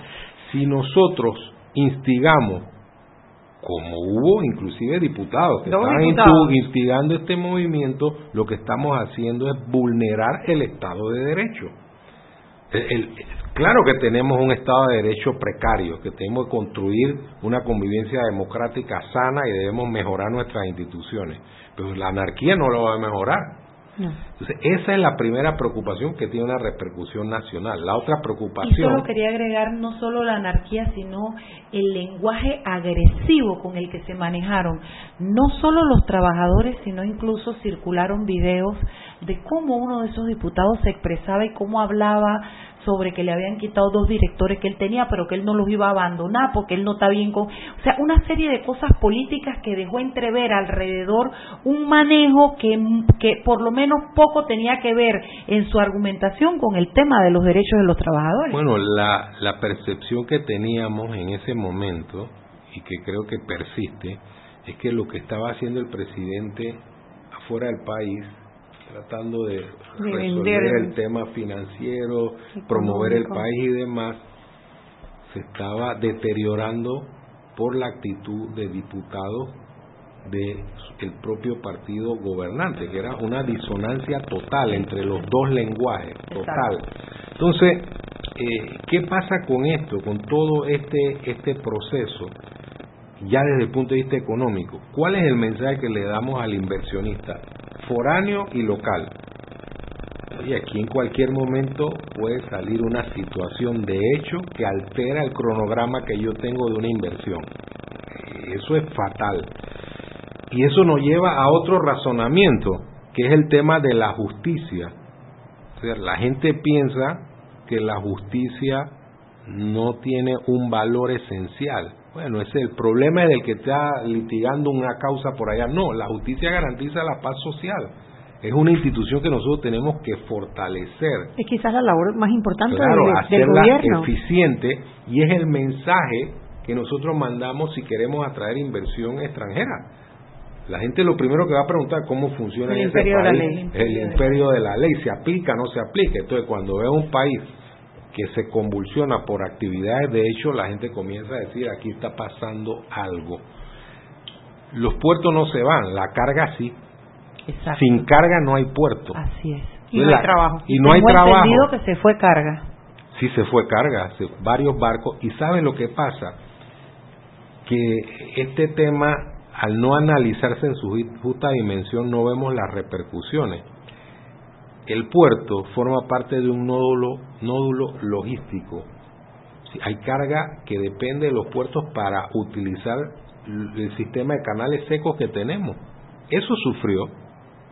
Si nosotros instigamos como hubo inclusive diputados que estaban diputados. instigando este movimiento, lo que estamos haciendo es vulnerar el Estado de Derecho. El- el- claro que tenemos un Estado de Derecho precario, que tenemos que construir una convivencia democrática sana y debemos mejorar nuestras instituciones, pero la anarquía no lo va a mejorar. No. Entonces, esa es la primera preocupación que tiene una repercusión nacional. La otra Y preocupación... solo quería agregar no solo la anarquía, sino el lenguaje agresivo con el que se manejaron. No solo los trabajadores, sino incluso circularon videos de cómo uno de esos diputados se expresaba y cómo hablaba sobre que le habían quitado dos directores que él tenía, pero que él no los iba a abandonar porque él no está bien con... O sea, una serie de cosas políticas que dejó entrever alrededor un manejo que, que por lo menos poco tenía que ver en su argumentación con el tema de los derechos de los trabajadores. Bueno, la, la percepción que teníamos en ese momento, y que creo que persiste, es que lo que estaba haciendo el presidente afuera del país, tratando de, resolver el tema financiero, promover el país y demás, se estaba deteriorando por la actitud de diputados de el propio partido gobernante, que era una disonancia total entre los dos lenguajes, total. Entonces, eh, ¿qué pasa con esto, con todo este, este proceso, ya desde el punto de vista económico? ¿Cuál es el mensaje que le damos al inversionista, foráneo y local? Y aquí en cualquier momento puede salir una situación de hecho que altera el cronograma que yo tengo de una inversión. Eso es fatal. Y eso nos lleva a otro razonamiento, que es el tema de la justicia. La gente piensa que la justicia no tiene un valor esencial. Bueno, ese es el problema del que está litigando una causa por allá. No, la justicia garantiza la paz social. Es una institución que nosotros tenemos que fortalecer Es quizás la labor más importante claro, del, del hacerla gobierno. eficiente y es el mensaje que nosotros mandamos si queremos atraer inversión extranjera. La gente lo primero que va a preguntar cómo funciona El en ese imperio de la ley. el imperio de la ley, se aplica o no se aplica. Entonces, cuando ve un país que se convulsiona por actividades de hecho, la gente comienza a decir, aquí está pasando algo. Los puertos no se van, la carga sí. Exacto. Sin carga no hay puerto. Así es. Y no hay trabajo. Y no hay trabajo. entendido que se fue carga. sí se fue carga, varios barcos, y ¿sabe lo que pasa? Que este tema, al no analizarse en su justa dimensión, no vemos las repercusiones. El puerto forma parte de un nódulo, nódulo logístico. Hay carga que depende de los puertos para utilizar el sistema de canales secos que tenemos. Eso sufrió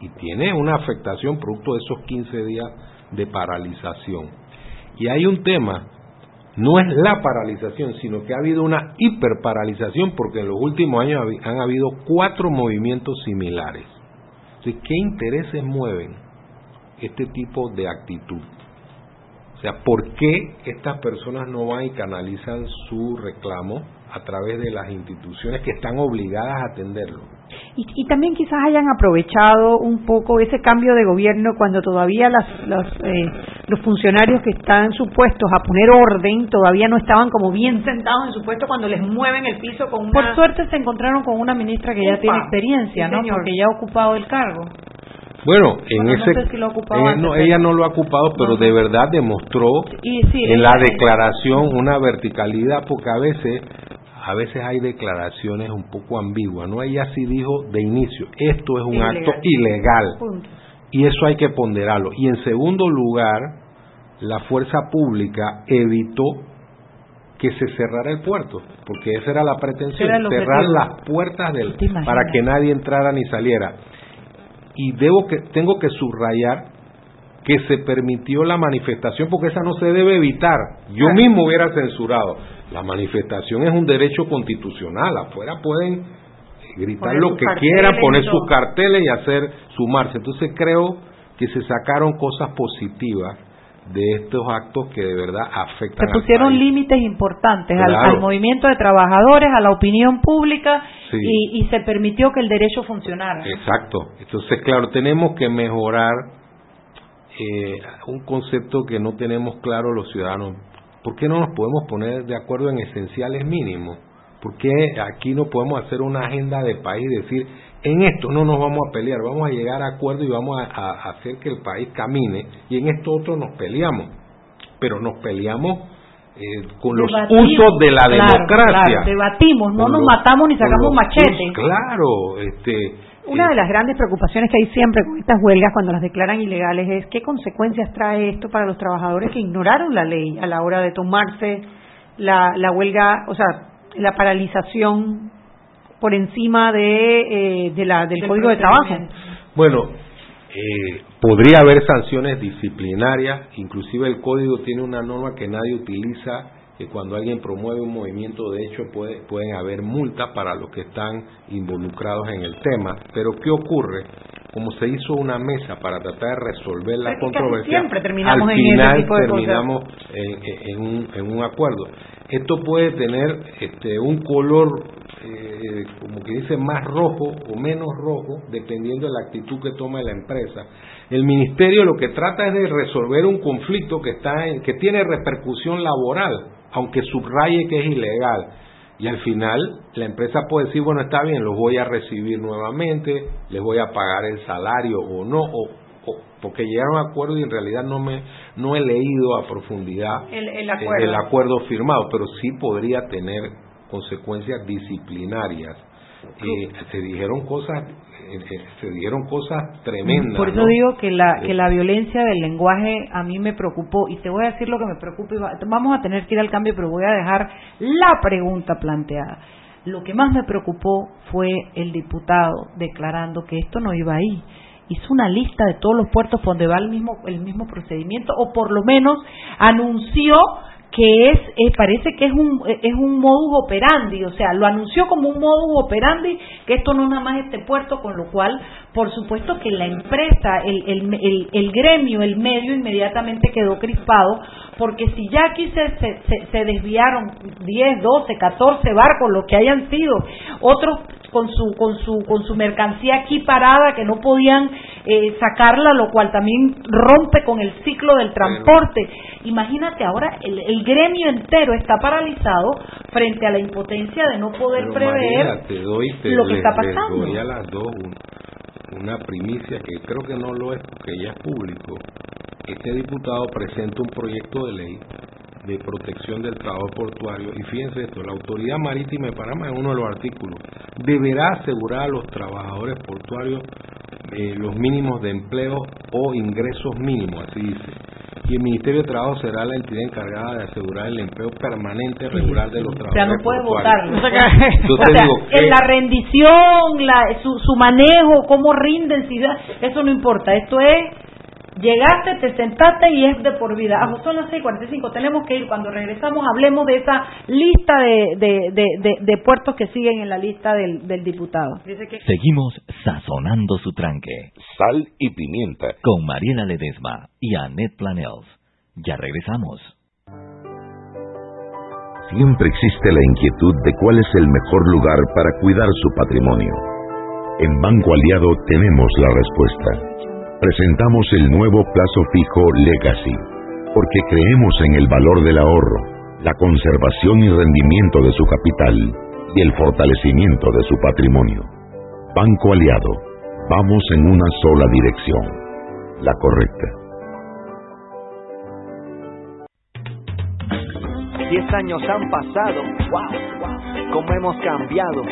y tiene una afectación producto de esos 15 días de paralización. Y hay un tema, no es la paralización, sino que ha habido una hiperparalización porque en los últimos años han habido cuatro movimientos similares. ¿qué intereses mueven este tipo de actitud? O sea, ¿por qué estas personas no van y canalizan su reclamo a través de las instituciones que están obligadas a atenderlo? Y, también quizás hayan aprovechado un poco ese cambio de gobierno cuando todavía las, eh, los funcionarios que están supuestos a poner orden todavía no estaban como bien sentados en su puesto cuando les mueven el piso con una... Por suerte se encontraron con una ministra que ya tiene experiencia, ¿no? Porque ya ha ocupado el cargo. Bueno, en ese no, ella no lo ha ocupado, pero de verdad demostró en la declaración una verticalidad porque a veces a veces hay declaraciones un poco ambiguas, ¿no? Ella sí dijo de inicio, esto es un acto ilegal. Y eso hay que ponderarlo. Y en segundo lugar, la fuerza pública evitó que se cerrara el puerto, porque esa era la pretensión, cerrar las puertas del para que nadie entrara ni saliera. Y debo que tengo que subrayar que se permitió la manifestación porque esa no se debe evitar. Yo mismo hubiera censurado la manifestación es un derecho constitucional. Afuera pueden gritar lo que quieran, poner sus carteles y hacer su marcha. Entonces creo que se sacaron cosas positivas de estos actos que de verdad afectan. Se pusieron límites importantes al, movimiento de trabajadores, a la opinión pública y, y, se permitió que el derecho funcionara. Exacto. Entonces, claro, tenemos que mejorar eh, un concepto que no tenemos claro los ciudadanos. ¿Por qué no nos podemos poner de acuerdo en esenciales mínimos? ¿Por qué aquí no podemos hacer una agenda de país y decir, en esto no nos vamos a pelear, vamos a llegar a acuerdo y vamos a, hacer que el país camine y en esto otro nos peleamos? Pero nos peleamos eh, con los usos de la democracia. debatimos, no nos matamos ni sacamos machete. claro, este, una de las grandes preocupaciones que hay siempre con estas huelgas cuando las declaran ilegales es qué consecuencias trae esto para los trabajadores que ignoraron la ley a la hora de tomarse la, la huelga, o sea, la paralización por encima de, eh, de la, del, Código de Trabajo. Bueno, eh, podría haber sanciones disciplinarias, inclusive el Código tiene una norma que nadie utiliza que cuando alguien promueve un movimiento de hecho puede, pueden haber multas para los que están involucrados en el tema. Pero ¿qué ocurre? Como se hizo una mesa para tratar de resolver la controversia, al final terminamos en, un, en un acuerdo. Esto puede tener este, un color, eh, como que dice, más rojo o menos rojo, dependiendo de la actitud que tome la empresa. El ministerio lo que trata es de resolver un conflicto que, está en, que tiene repercusión laboral aunque subraye que es ilegal. Y al final la empresa puede decir, bueno, está bien, los voy a recibir nuevamente, les voy a pagar el salario o no, o, porque llegaron a acuerdo y en realidad no me no he leído a profundidad el, acuerdo. el acuerdo firmado, pero sí podría tener consecuencias disciplinarias. Eh, se dijeron cosas se dijeron cosas tremendas. Por eso digo que la, que la violencia del lenguaje a mí me preocupó y te voy a decir lo que me preocupa. Vamos a tener que ir al cambio, pero voy a dejar la pregunta planteada. Lo que más me preocupó fue el diputado declarando que esto no iba ahí hizo una lista de todos los puertos donde va el mismo el mismo procedimiento o por lo menos anunció que es, eh, parece que es un, eh, es un modus operandi, o sea, lo anunció como un modus operandi, que esto no es nada más este puerto, con lo cual, por supuesto que la empresa, el, el, el, gremio, el medio inmediatamente quedó crispado, porque si ya aquí se, se, se desviaron 10, 12, 14 barcos, lo que hayan sido, otros con su con su con su mercancía aquí parada que no podían eh, sacarla lo cual también rompe con el ciclo del transporte. Imagínate ahora el, gremio entero está paralizado frente a la impotencia de no poder prever lo que está pasando doy a las dos una primicia que creo que no lo es porque ya es público este diputado presenta un proyecto de ley de protección del trabajo portuario, y fíjense esto, la Autoridad Marítima de Panamá, en uno de los artículos, deberá asegurar a los trabajadores portuarios eh, los mínimos de empleo o ingresos mínimos, así dice. Y el Ministerio de Trabajo será la entidad encargada de asegurar el empleo permanente regular de los trabajadores. O sea, no puede votar. O sea, digo en la rendición, la, su, su manejo, cómo rinden, si da- eso no importa. Esto es, llegaste, te sentaste y es de por vida. Ah, son las 6.45, tenemos que ir. Cuando regresamos hablemos de esa lista de, de, de, de- de puertos que siguen en la lista del, del diputado. Dice que Seguimos sazonando su tranque. Sal y pimienta. Con Mariela Ledesma y Annette Planels. Ya regresamos. Siempre existe la inquietud de cuál es el mejor lugar para cuidar su patrimonio. En Banco Aliado tenemos la respuesta. Presentamos el nuevo plazo fijo Legacy, porque creemos en el valor del ahorro, la conservación y rendimiento de su capital y el fortalecimiento de su patrimonio. Banco Aliado, vamos en una sola dirección, la correcta. Diez años han pasado, wow, wow, cómo hemos cambiado.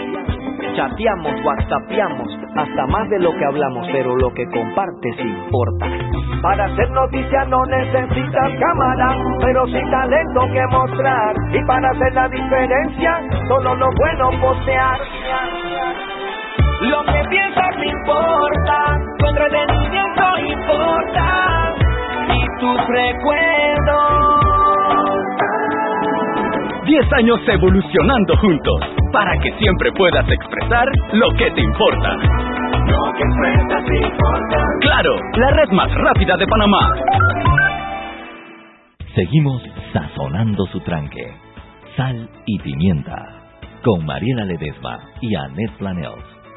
Chateamos, whatsappeamos, hasta más de lo que hablamos, pero lo que compartes importa. Para hacer noticia no necesitas cámara, pero sí talento que mostrar. Y para hacer la diferencia, solo lo bueno postear. Lo que piensas no importa, tu entretenimiento importa. Y tus recuerdos. 10 años evolucionando juntos para que siempre puedas expresar lo que te importa. Lo que expresas importa. Claro, la red más rápida de Panamá. Seguimos sazonando su tranque. Sal y pimienta. Con Mariela Ledesma y Annette Planels.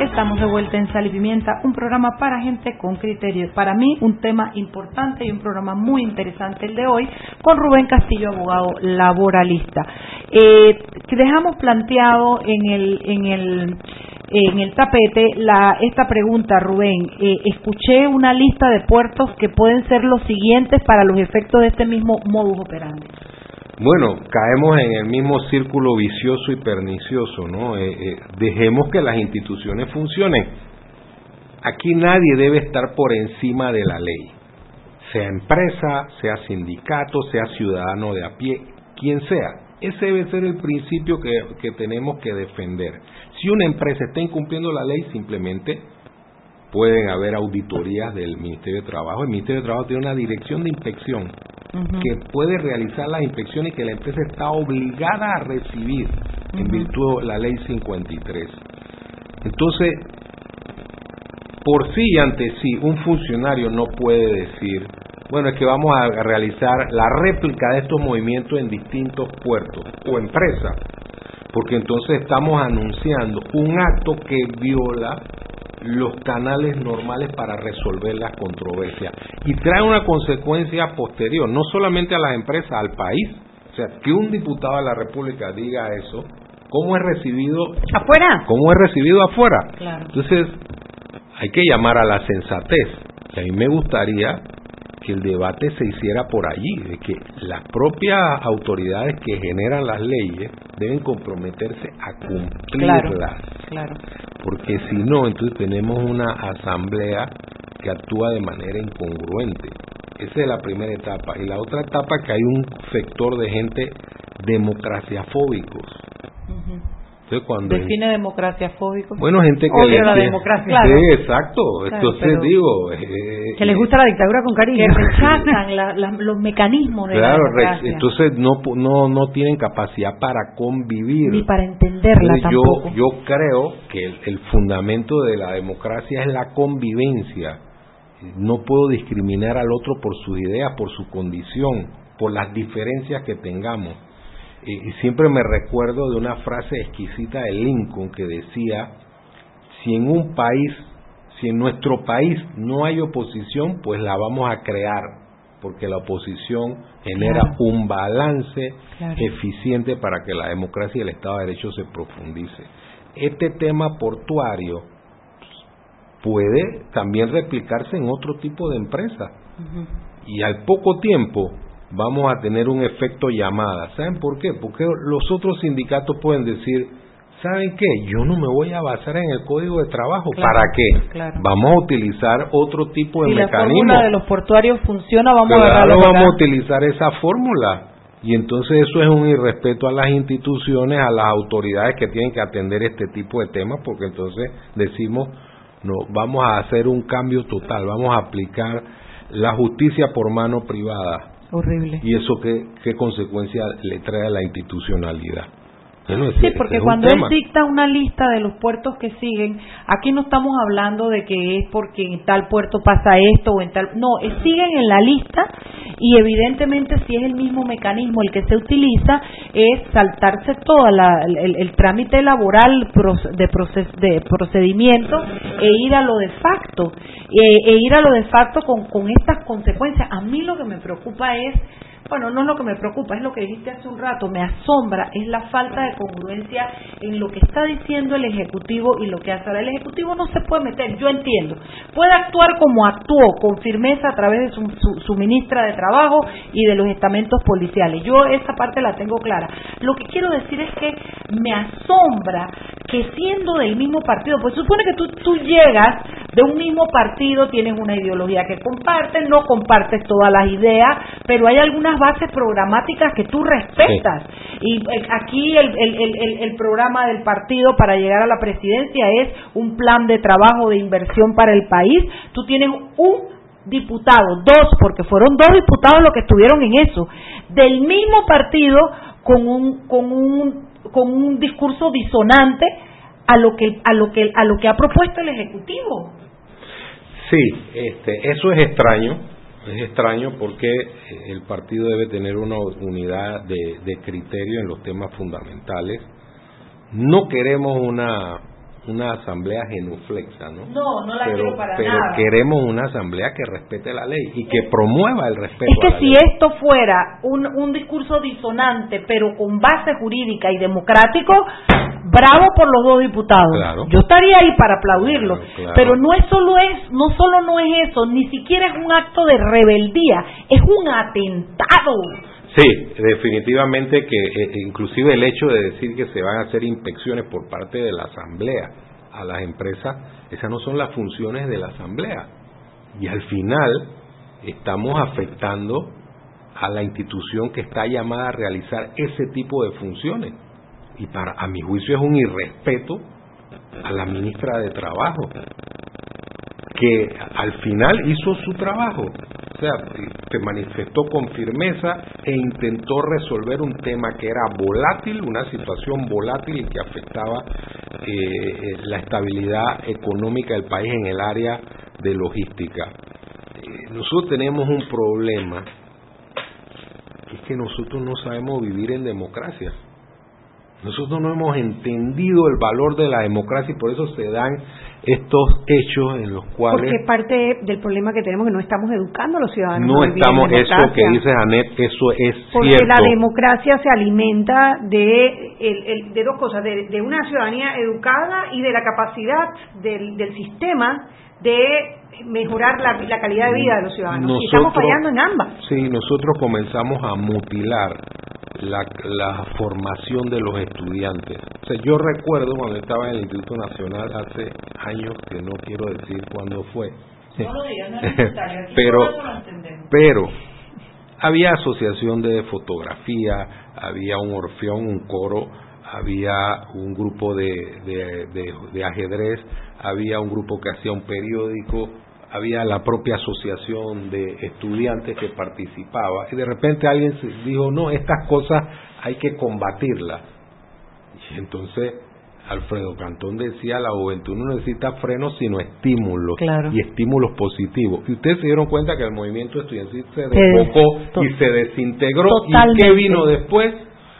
Estamos de vuelta en Sal y Pimienta, un programa para gente con criterio. Para mí, un tema importante y un programa muy interesante el de hoy, con Rubén Castillo, abogado laboralista. Eh, dejamos planteado en el, en el, en el tapete la, esta pregunta, Rubén. Eh, escuché una lista de puertos que pueden ser los siguientes para los efectos de este mismo modus operandi. Bueno, caemos en el mismo círculo vicioso y pernicioso, ¿no? Eh, eh, dejemos que las instituciones funcionen. Aquí nadie debe estar por encima de la ley, sea empresa, sea sindicato, sea ciudadano de a pie, quien sea. Ese debe ser el principio que, que tenemos que defender. Si una empresa está incumpliendo la ley, simplemente pueden haber auditorías del Ministerio de Trabajo. El Ministerio de Trabajo tiene una dirección de inspección que puede realizar las inspecciones que la empresa está obligada a recibir en virtud de la ley 53. Entonces, por sí y ante sí, un funcionario no puede decir, bueno, es que vamos a realizar la réplica de estos movimientos en distintos puertos o empresas, porque entonces estamos anunciando un acto que viola los canales normales para resolver las controversias y trae una consecuencia posterior, no solamente a las empresas, al país. O sea, que un diputado de la República diga eso, ¿cómo es recibido afuera? ¿Cómo es recibido afuera? Claro. Entonces, hay que llamar a la sensatez. A mí me gustaría que el debate se hiciera por allí, de que las propias autoridades que generan las leyes deben comprometerse a cumplirlas. Claro, claro. Porque si no, entonces tenemos una asamblea que actúa de manera incongruente. Esa es la primera etapa. Y la otra etapa que hay un sector de gente democraciafóbicos. Entonces, cuando Define democracia fóbico. Bueno, gente que Odio le- la democracia. Sí, exacto. Claro, Entonces digo, eh, Que les gusta la dictadura con cariño. Que <laughs> rechazan la- la- los mecanismos de Claro, la democracia. entonces no pu- no no tienen capacidad para convivir. Ni para entenderla Entonces, tampoco. yo yo creo que el, el fundamento de la democracia es la convivencia. No puedo discriminar al otro por sus ideas, por su condición, por las diferencias que tengamos. Y, y siempre me recuerdo de una frase exquisita de Lincoln que decía, si en un país, si en nuestro país no hay oposición, pues la vamos a crear, porque la oposición genera Claro. un balance Claro. eficiente para que la democracia y el Estado de Derecho se profundice. Este tema portuario puede también replicarse en otro tipo de empresas y al poco tiempo vamos a tener un efecto llamada. ¿Saben por qué? Porque los otros sindicatos pueden decir, ¿saben qué? Yo no me voy a basar en el código de trabajo. Claro, ¿Para qué? claro. Vamos a utilizar otro tipo de si la mecanismo. fórmula de los portuarios funciona, vamos a Claro, para vamos a utilizar esa fórmula. Y entonces eso es un irrespeto a las instituciones, a las autoridades que tienen que atender este tipo de temas, porque entonces decimos, no, vamos a hacer un cambio total, vamos a aplicar la justicia por mano privada. Horrible. ¿Y eso qué, qué consecuencia le trae a la institucionalidad? Bueno, Sí, porque cuando él dicta una lista de los puertos que siguen, aquí no estamos hablando de que es porque en tal puerto pasa esto o en tal... No, eh, siguen en la lista y evidentemente si es el mismo mecanismo el que se utiliza, es saltarse todo el, el trámite laboral de, proces- de procedimiento e ir a lo de facto. E, e ir a lo de facto con, con estas consecuencias. A mí lo que me preocupa es bueno, no es lo que me preocupa, es lo que dijiste hace un rato, me asombra, es la falta de congruencia en lo que está diciendo el Ejecutivo y lo que hace ahora. El Ejecutivo no se puede meter, yo entiendo, puede actuar como actuó, con firmeza a través de su, su- ministra de Trabajo y de los estamentos policiales. Yo esa parte la tengo clara. Lo que quiero decir es que me asombra que siendo del mismo partido, pues supone que tú, tú llegas de un mismo partido, tienes una ideología que compartes, no compartes todas las ideas, pero hay algunas bases programáticas que tú respetas. Y eh, aquí el, el- el- el- el programa del partido para llegar a la presidencia es un plan de trabajo de inversión para el país. Tú tienes un diputado, dos, porque fueron dos diputados los que estuvieron en eso, del mismo partido con un, con un, con un discurso disonante a lo que, a lo que, a lo que ha propuesto el Ejecutivo. Sí, este, eso es extraño, es extraño porque eh, el partido debe tener una unidad de, de criterio en los temas fundamentales. No queremos una una asamblea genuflexa, ¿no? No, no la pero, quiero para pero nada. queremos una asamblea que respete la ley y que promueva el respeto Es a que la si ley. esto fuera un, un discurso disonante, pero con base jurídica y democrático, bravo por los dos diputados. Claro. Yo estaría ahí para aplaudirlo. claro. Pero no es solo es, no solo no es eso, ni siquiera es un acto de rebeldía, es un atentado. Sí, definitivamente que eh, inclusive el hecho de decir que se van a hacer inspecciones por parte de la Asamblea a las empresas, esas no son las funciones de la Asamblea. Y al final estamos afectando a la institución que está llamada a realizar ese tipo de funciones. Y para a mi juicio es un irrespeto a la ministra de Trabajo, que al final hizo su trabajo, sea, se manifestó con firmeza e intentó resolver un tema que era volátil, una situación volátil y que afectaba eh, eh, la estabilidad económica del país en el área de logística. Eh, nosotros tenemos un problema, es que nosotros no sabemos vivir en democracia. Nosotros no hemos entendido el valor de la democracia y por eso se dan estos hechos en los cuales Porque parte del problema que tenemos es que no estamos educando a los ciudadanos. no estamos, eso que dice Janet, eso es Porque cierto. la democracia se alimenta de, el- el- de dos cosas, de, de una ciudadanía educada y de la capacidad del, del sistema de mejorar la, la calidad de vida de los ciudadanos. y estamos fallando en ambas. Sí, nosotros comenzamos a mutilar la, la formación de los estudiantes. O sea, yo recuerdo cuando estaba en el Instituto Nacional hace años, que no quiero decir cuándo fue, No lo digas, no es <laughs> necesario. Aquí pero, pero había asociación de fotografía, había un orfeón, un coro, había un grupo de, de, de, ajedrez, había un grupo que hacía un periódico, había la propia asociación de estudiantes que participaba y de repente alguien dijo, no, estas cosas hay que combatirlas. Y entonces Alfredo Cantón decía, la juventud no necesita frenos sino estímulos y estímulos positivos. Y ustedes se dieron cuenta que el movimiento estudiantil se desbocó y se desintegró. ¿Y qué vino después?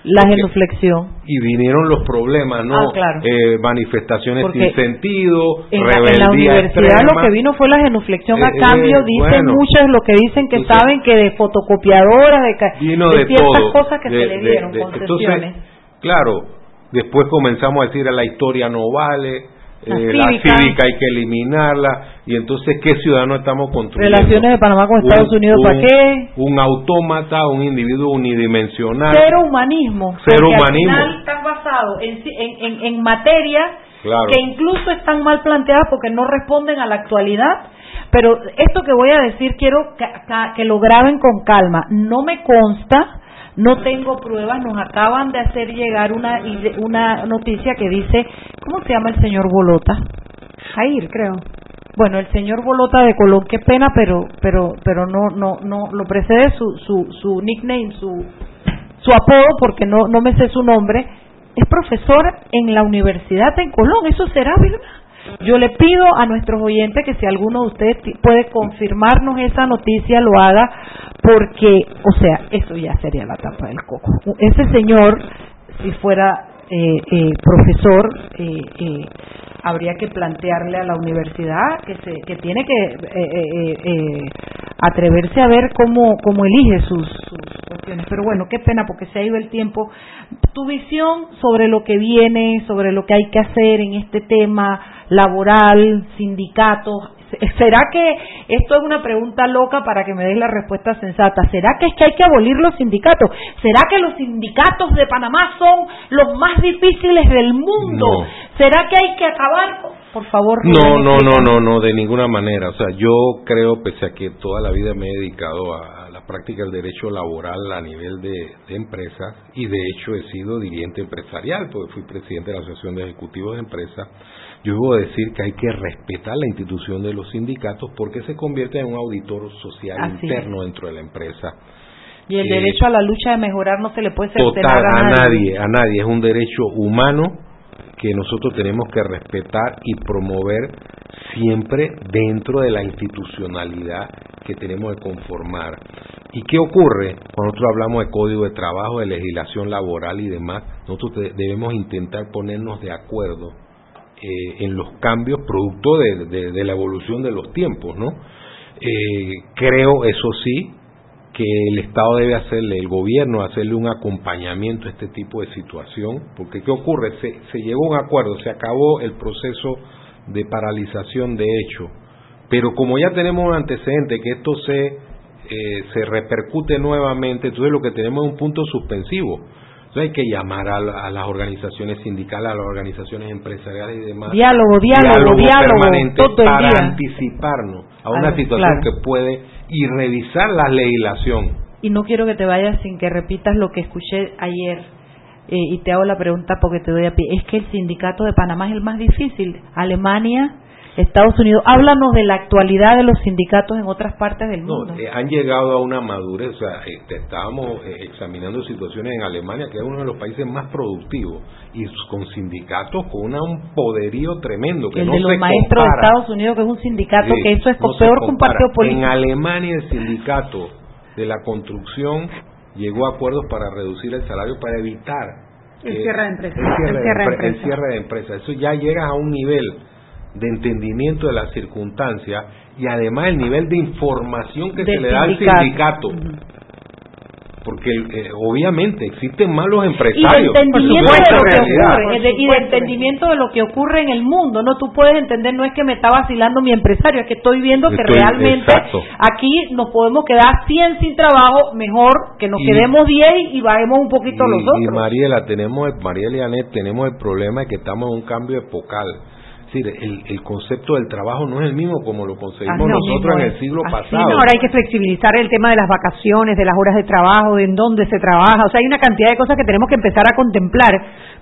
La genuflexión. Y vinieron los problemas, ¿no? Ah, eh, manifestaciones sin sentido, en rebeldía la, universidad lo que vino fue la genuflexión a eh, cambio, eh, dicen muchos lo que dicen que saben que de fotocopiadoras, de, vino de, ciertas cosas que se le dieron, concesiones. claro, después comenzamos a decir la historia no vale, la, eh, cívica. hay que eliminarla. Y entonces qué ciudadano estamos construyendo relaciones de Panamá con Estados Unidos para qué un autómata un individuo unidimensional. Cero humanismo. Cero humanismo al final están basados en, en, en, materias que incluso están mal planteadas porque no responden a la actualidad. Pero esto que voy a decir quiero que, que lo graben con calma. No me consta no tengo pruebas, nos acaban de hacer llegar una, una noticia que dice, ¿cómo se llama el señor Bolota? Jair, creo. Bueno, el señor Bolota de Colón, qué pena, pero pero pero no no no lo precede su su su nickname, su su apodo porque no no me sé su nombre. Es profesor en la universidad en Colón, eso será verdad. Yo le pido a nuestros oyentes que si alguno de ustedes puede confirmarnos esa noticia, lo haga, porque, o sea, eso ya sería la tapa del coco. Ese señor, si fuera eh, eh, profesor, eh, eh, habría que plantearle a la universidad que, se, que tiene que atreverse a ver cómo, cómo elige sus, sus cuestiones. Pero bueno, qué pena porque se ha ido el tiempo. Tu visión sobre lo que viene, sobre lo que hay que hacer en este tema laboral, sindicatos, ¿Será que esto es una pregunta loca para que me des la respuesta sensata? ¿Será que es que hay que abolir los sindicatos? ¿Será que los sindicatos de Panamá son los más difíciles del mundo? ¿Será que hay que acabar? Por favor. No, no, no, no, no, de ninguna manera. O sea, yo creo, pese a que toda la vida me he dedicado a la práctica del derecho laboral a nivel de, de empresas y de hecho he sido dirigente empresarial, porque fui presidente de la Asociación de Ejecutivos de Empresas yo debo decir que hay que respetar la institución de los sindicatos porque se convierte en un auditor social interno dentro de la empresa. Y el derecho a la lucha de mejorar no se le puede cercenar a, nadie. A nadie, es un derecho humano que nosotros tenemos que respetar y promover siempre dentro de la institucionalidad que tenemos que conformar. ¿Y qué ocurre cuando nosotros hablamos de código de trabajo, de legislación laboral y demás? Nosotros debemos intentar ponernos de acuerdo eh, en los cambios producto de, la evolución de los tiempos, ¿no? Eh, creo, eso sí, que el Estado debe hacerle, el gobierno, hacerle un acompañamiento a este tipo de situación, porque ¿qué ocurre? Se, se llegó a un acuerdo, se acabó el proceso de paralización de hecho, pero como ya tenemos un antecedente que esto se, eh, se repercute nuevamente, entonces lo que tenemos es un punto suspensivo hay que llamar a, las organizaciones sindicales, a las organizaciones empresariales y demás. Diálogo, diálogo, diálogo, permanente para anticiparnos a una situación que puede y revisar la legislación. Y no quiero que te vayas sin que repitas lo que escuché ayer. Eh, y te hago la pregunta porque te doy a pie. Es que el sindicato de Panamá es el más difícil. Alemania Estados Unidos. Háblanos de la actualidad de los sindicatos en otras partes del mundo. No, eh, han llegado a una madurez. O sea, este, estábamos eh, examinando situaciones en Alemania, que es uno de los países más productivos, y con sindicatos con un poderío tremendo. Que el no de los maestros de Estados Unidos, que es un sindicato que eso es peor que un partido político. En Alemania, el sindicato de la construcción llegó a acuerdos para reducir el salario para evitar el cierre de empresas. El cierre, de empresas. Eso ya llega a un nivel de entendimiento de las circunstancias y además el nivel de información que se le da al sindicato. Porque eh, obviamente existen malos empresarios. Y de entendimiento de lo que ocurre, y de entendimiento de lo que ocurre en el mundo. No, tú puedes entender, no es que me está vacilando mi empresario, es que estoy viendo que realmente aquí nos podemos quedar 100 sin trabajo, mejor que nos quedemos 10 y bajemos un poquito los otros. Y Mariela, tenemos, Mariela y Anet, tenemos el problema de que estamos en un cambio epocal decir, el, el, concepto del trabajo no es el mismo como lo conseguimos nosotros en el siglo pasado. ahora hay que flexibilizar el tema de las vacaciones, de las horas de trabajo, de en dónde se trabaja. O sea, hay una cantidad de cosas que tenemos que empezar a contemplar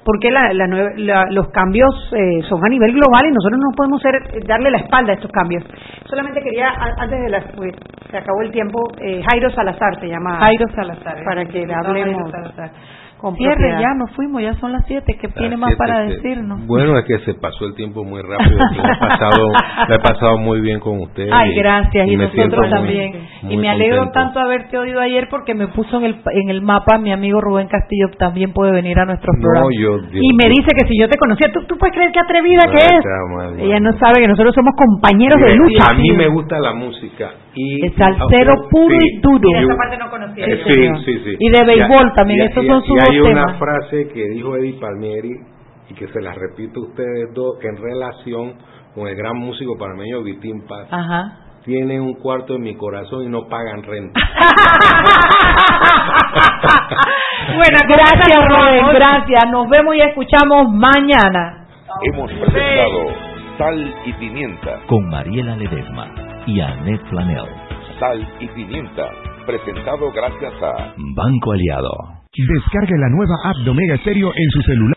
porque la, la la- los cambios eh, son a nivel global y nosotros no podemos ser, eh, darle la espalda a estos cambios. Solamente quería, antes de las, pues, se acabó el tiempo, eh, Jairo Salazar se llama. Jairo Salazar. Para que le hablemos Jairo Salazar. Con Cierre, propiedad. ya nos fuimos, ya son las siete. ¿Qué tiene Las más siete, para decirnos? Bueno, es que se pasó el tiempo muy rápido. Lo he pasado, lo he pasado muy bien con usted. Ay, gracias, y, me siento nosotros muy- también. muy y me alegro contento. tanto haberte oído ayer porque me puso en el, en el mapa mi amigo Rubén Castillo también puede venir a nuestros No, programas. yo, yo- y me dice que si yo te conocía, ¿tú, tú puedes creer qué atrevida No, que es? mal, Ella no sabe que nosotros somos compañeros de lucha. A mí me gusta la música. Y, Es salsero puro sí, y duro. y- Esa parte no conocía. Eh, Sí, Sí, sí, sí. Y de béisbol Y- también, y- esos y- son sus Y hay una temas. frase que dijo Eddie Palmieri y que se la repito a ustedes dos en relación con el gran músico panameño Vitín Paz. Ajá. Tienen un cuarto en mi corazón y no pagan renta. <laughs> Bueno, gracias Rubén, gracias. Nos vemos y escuchamos mañana. Hemos presentado Sal y Pimienta. Con Mariela Ledesma y Annette Planel. Sal y Pimienta. Presentado gracias a Banco Aliado. Descargue la nueva app de Omega Stereo en su celular.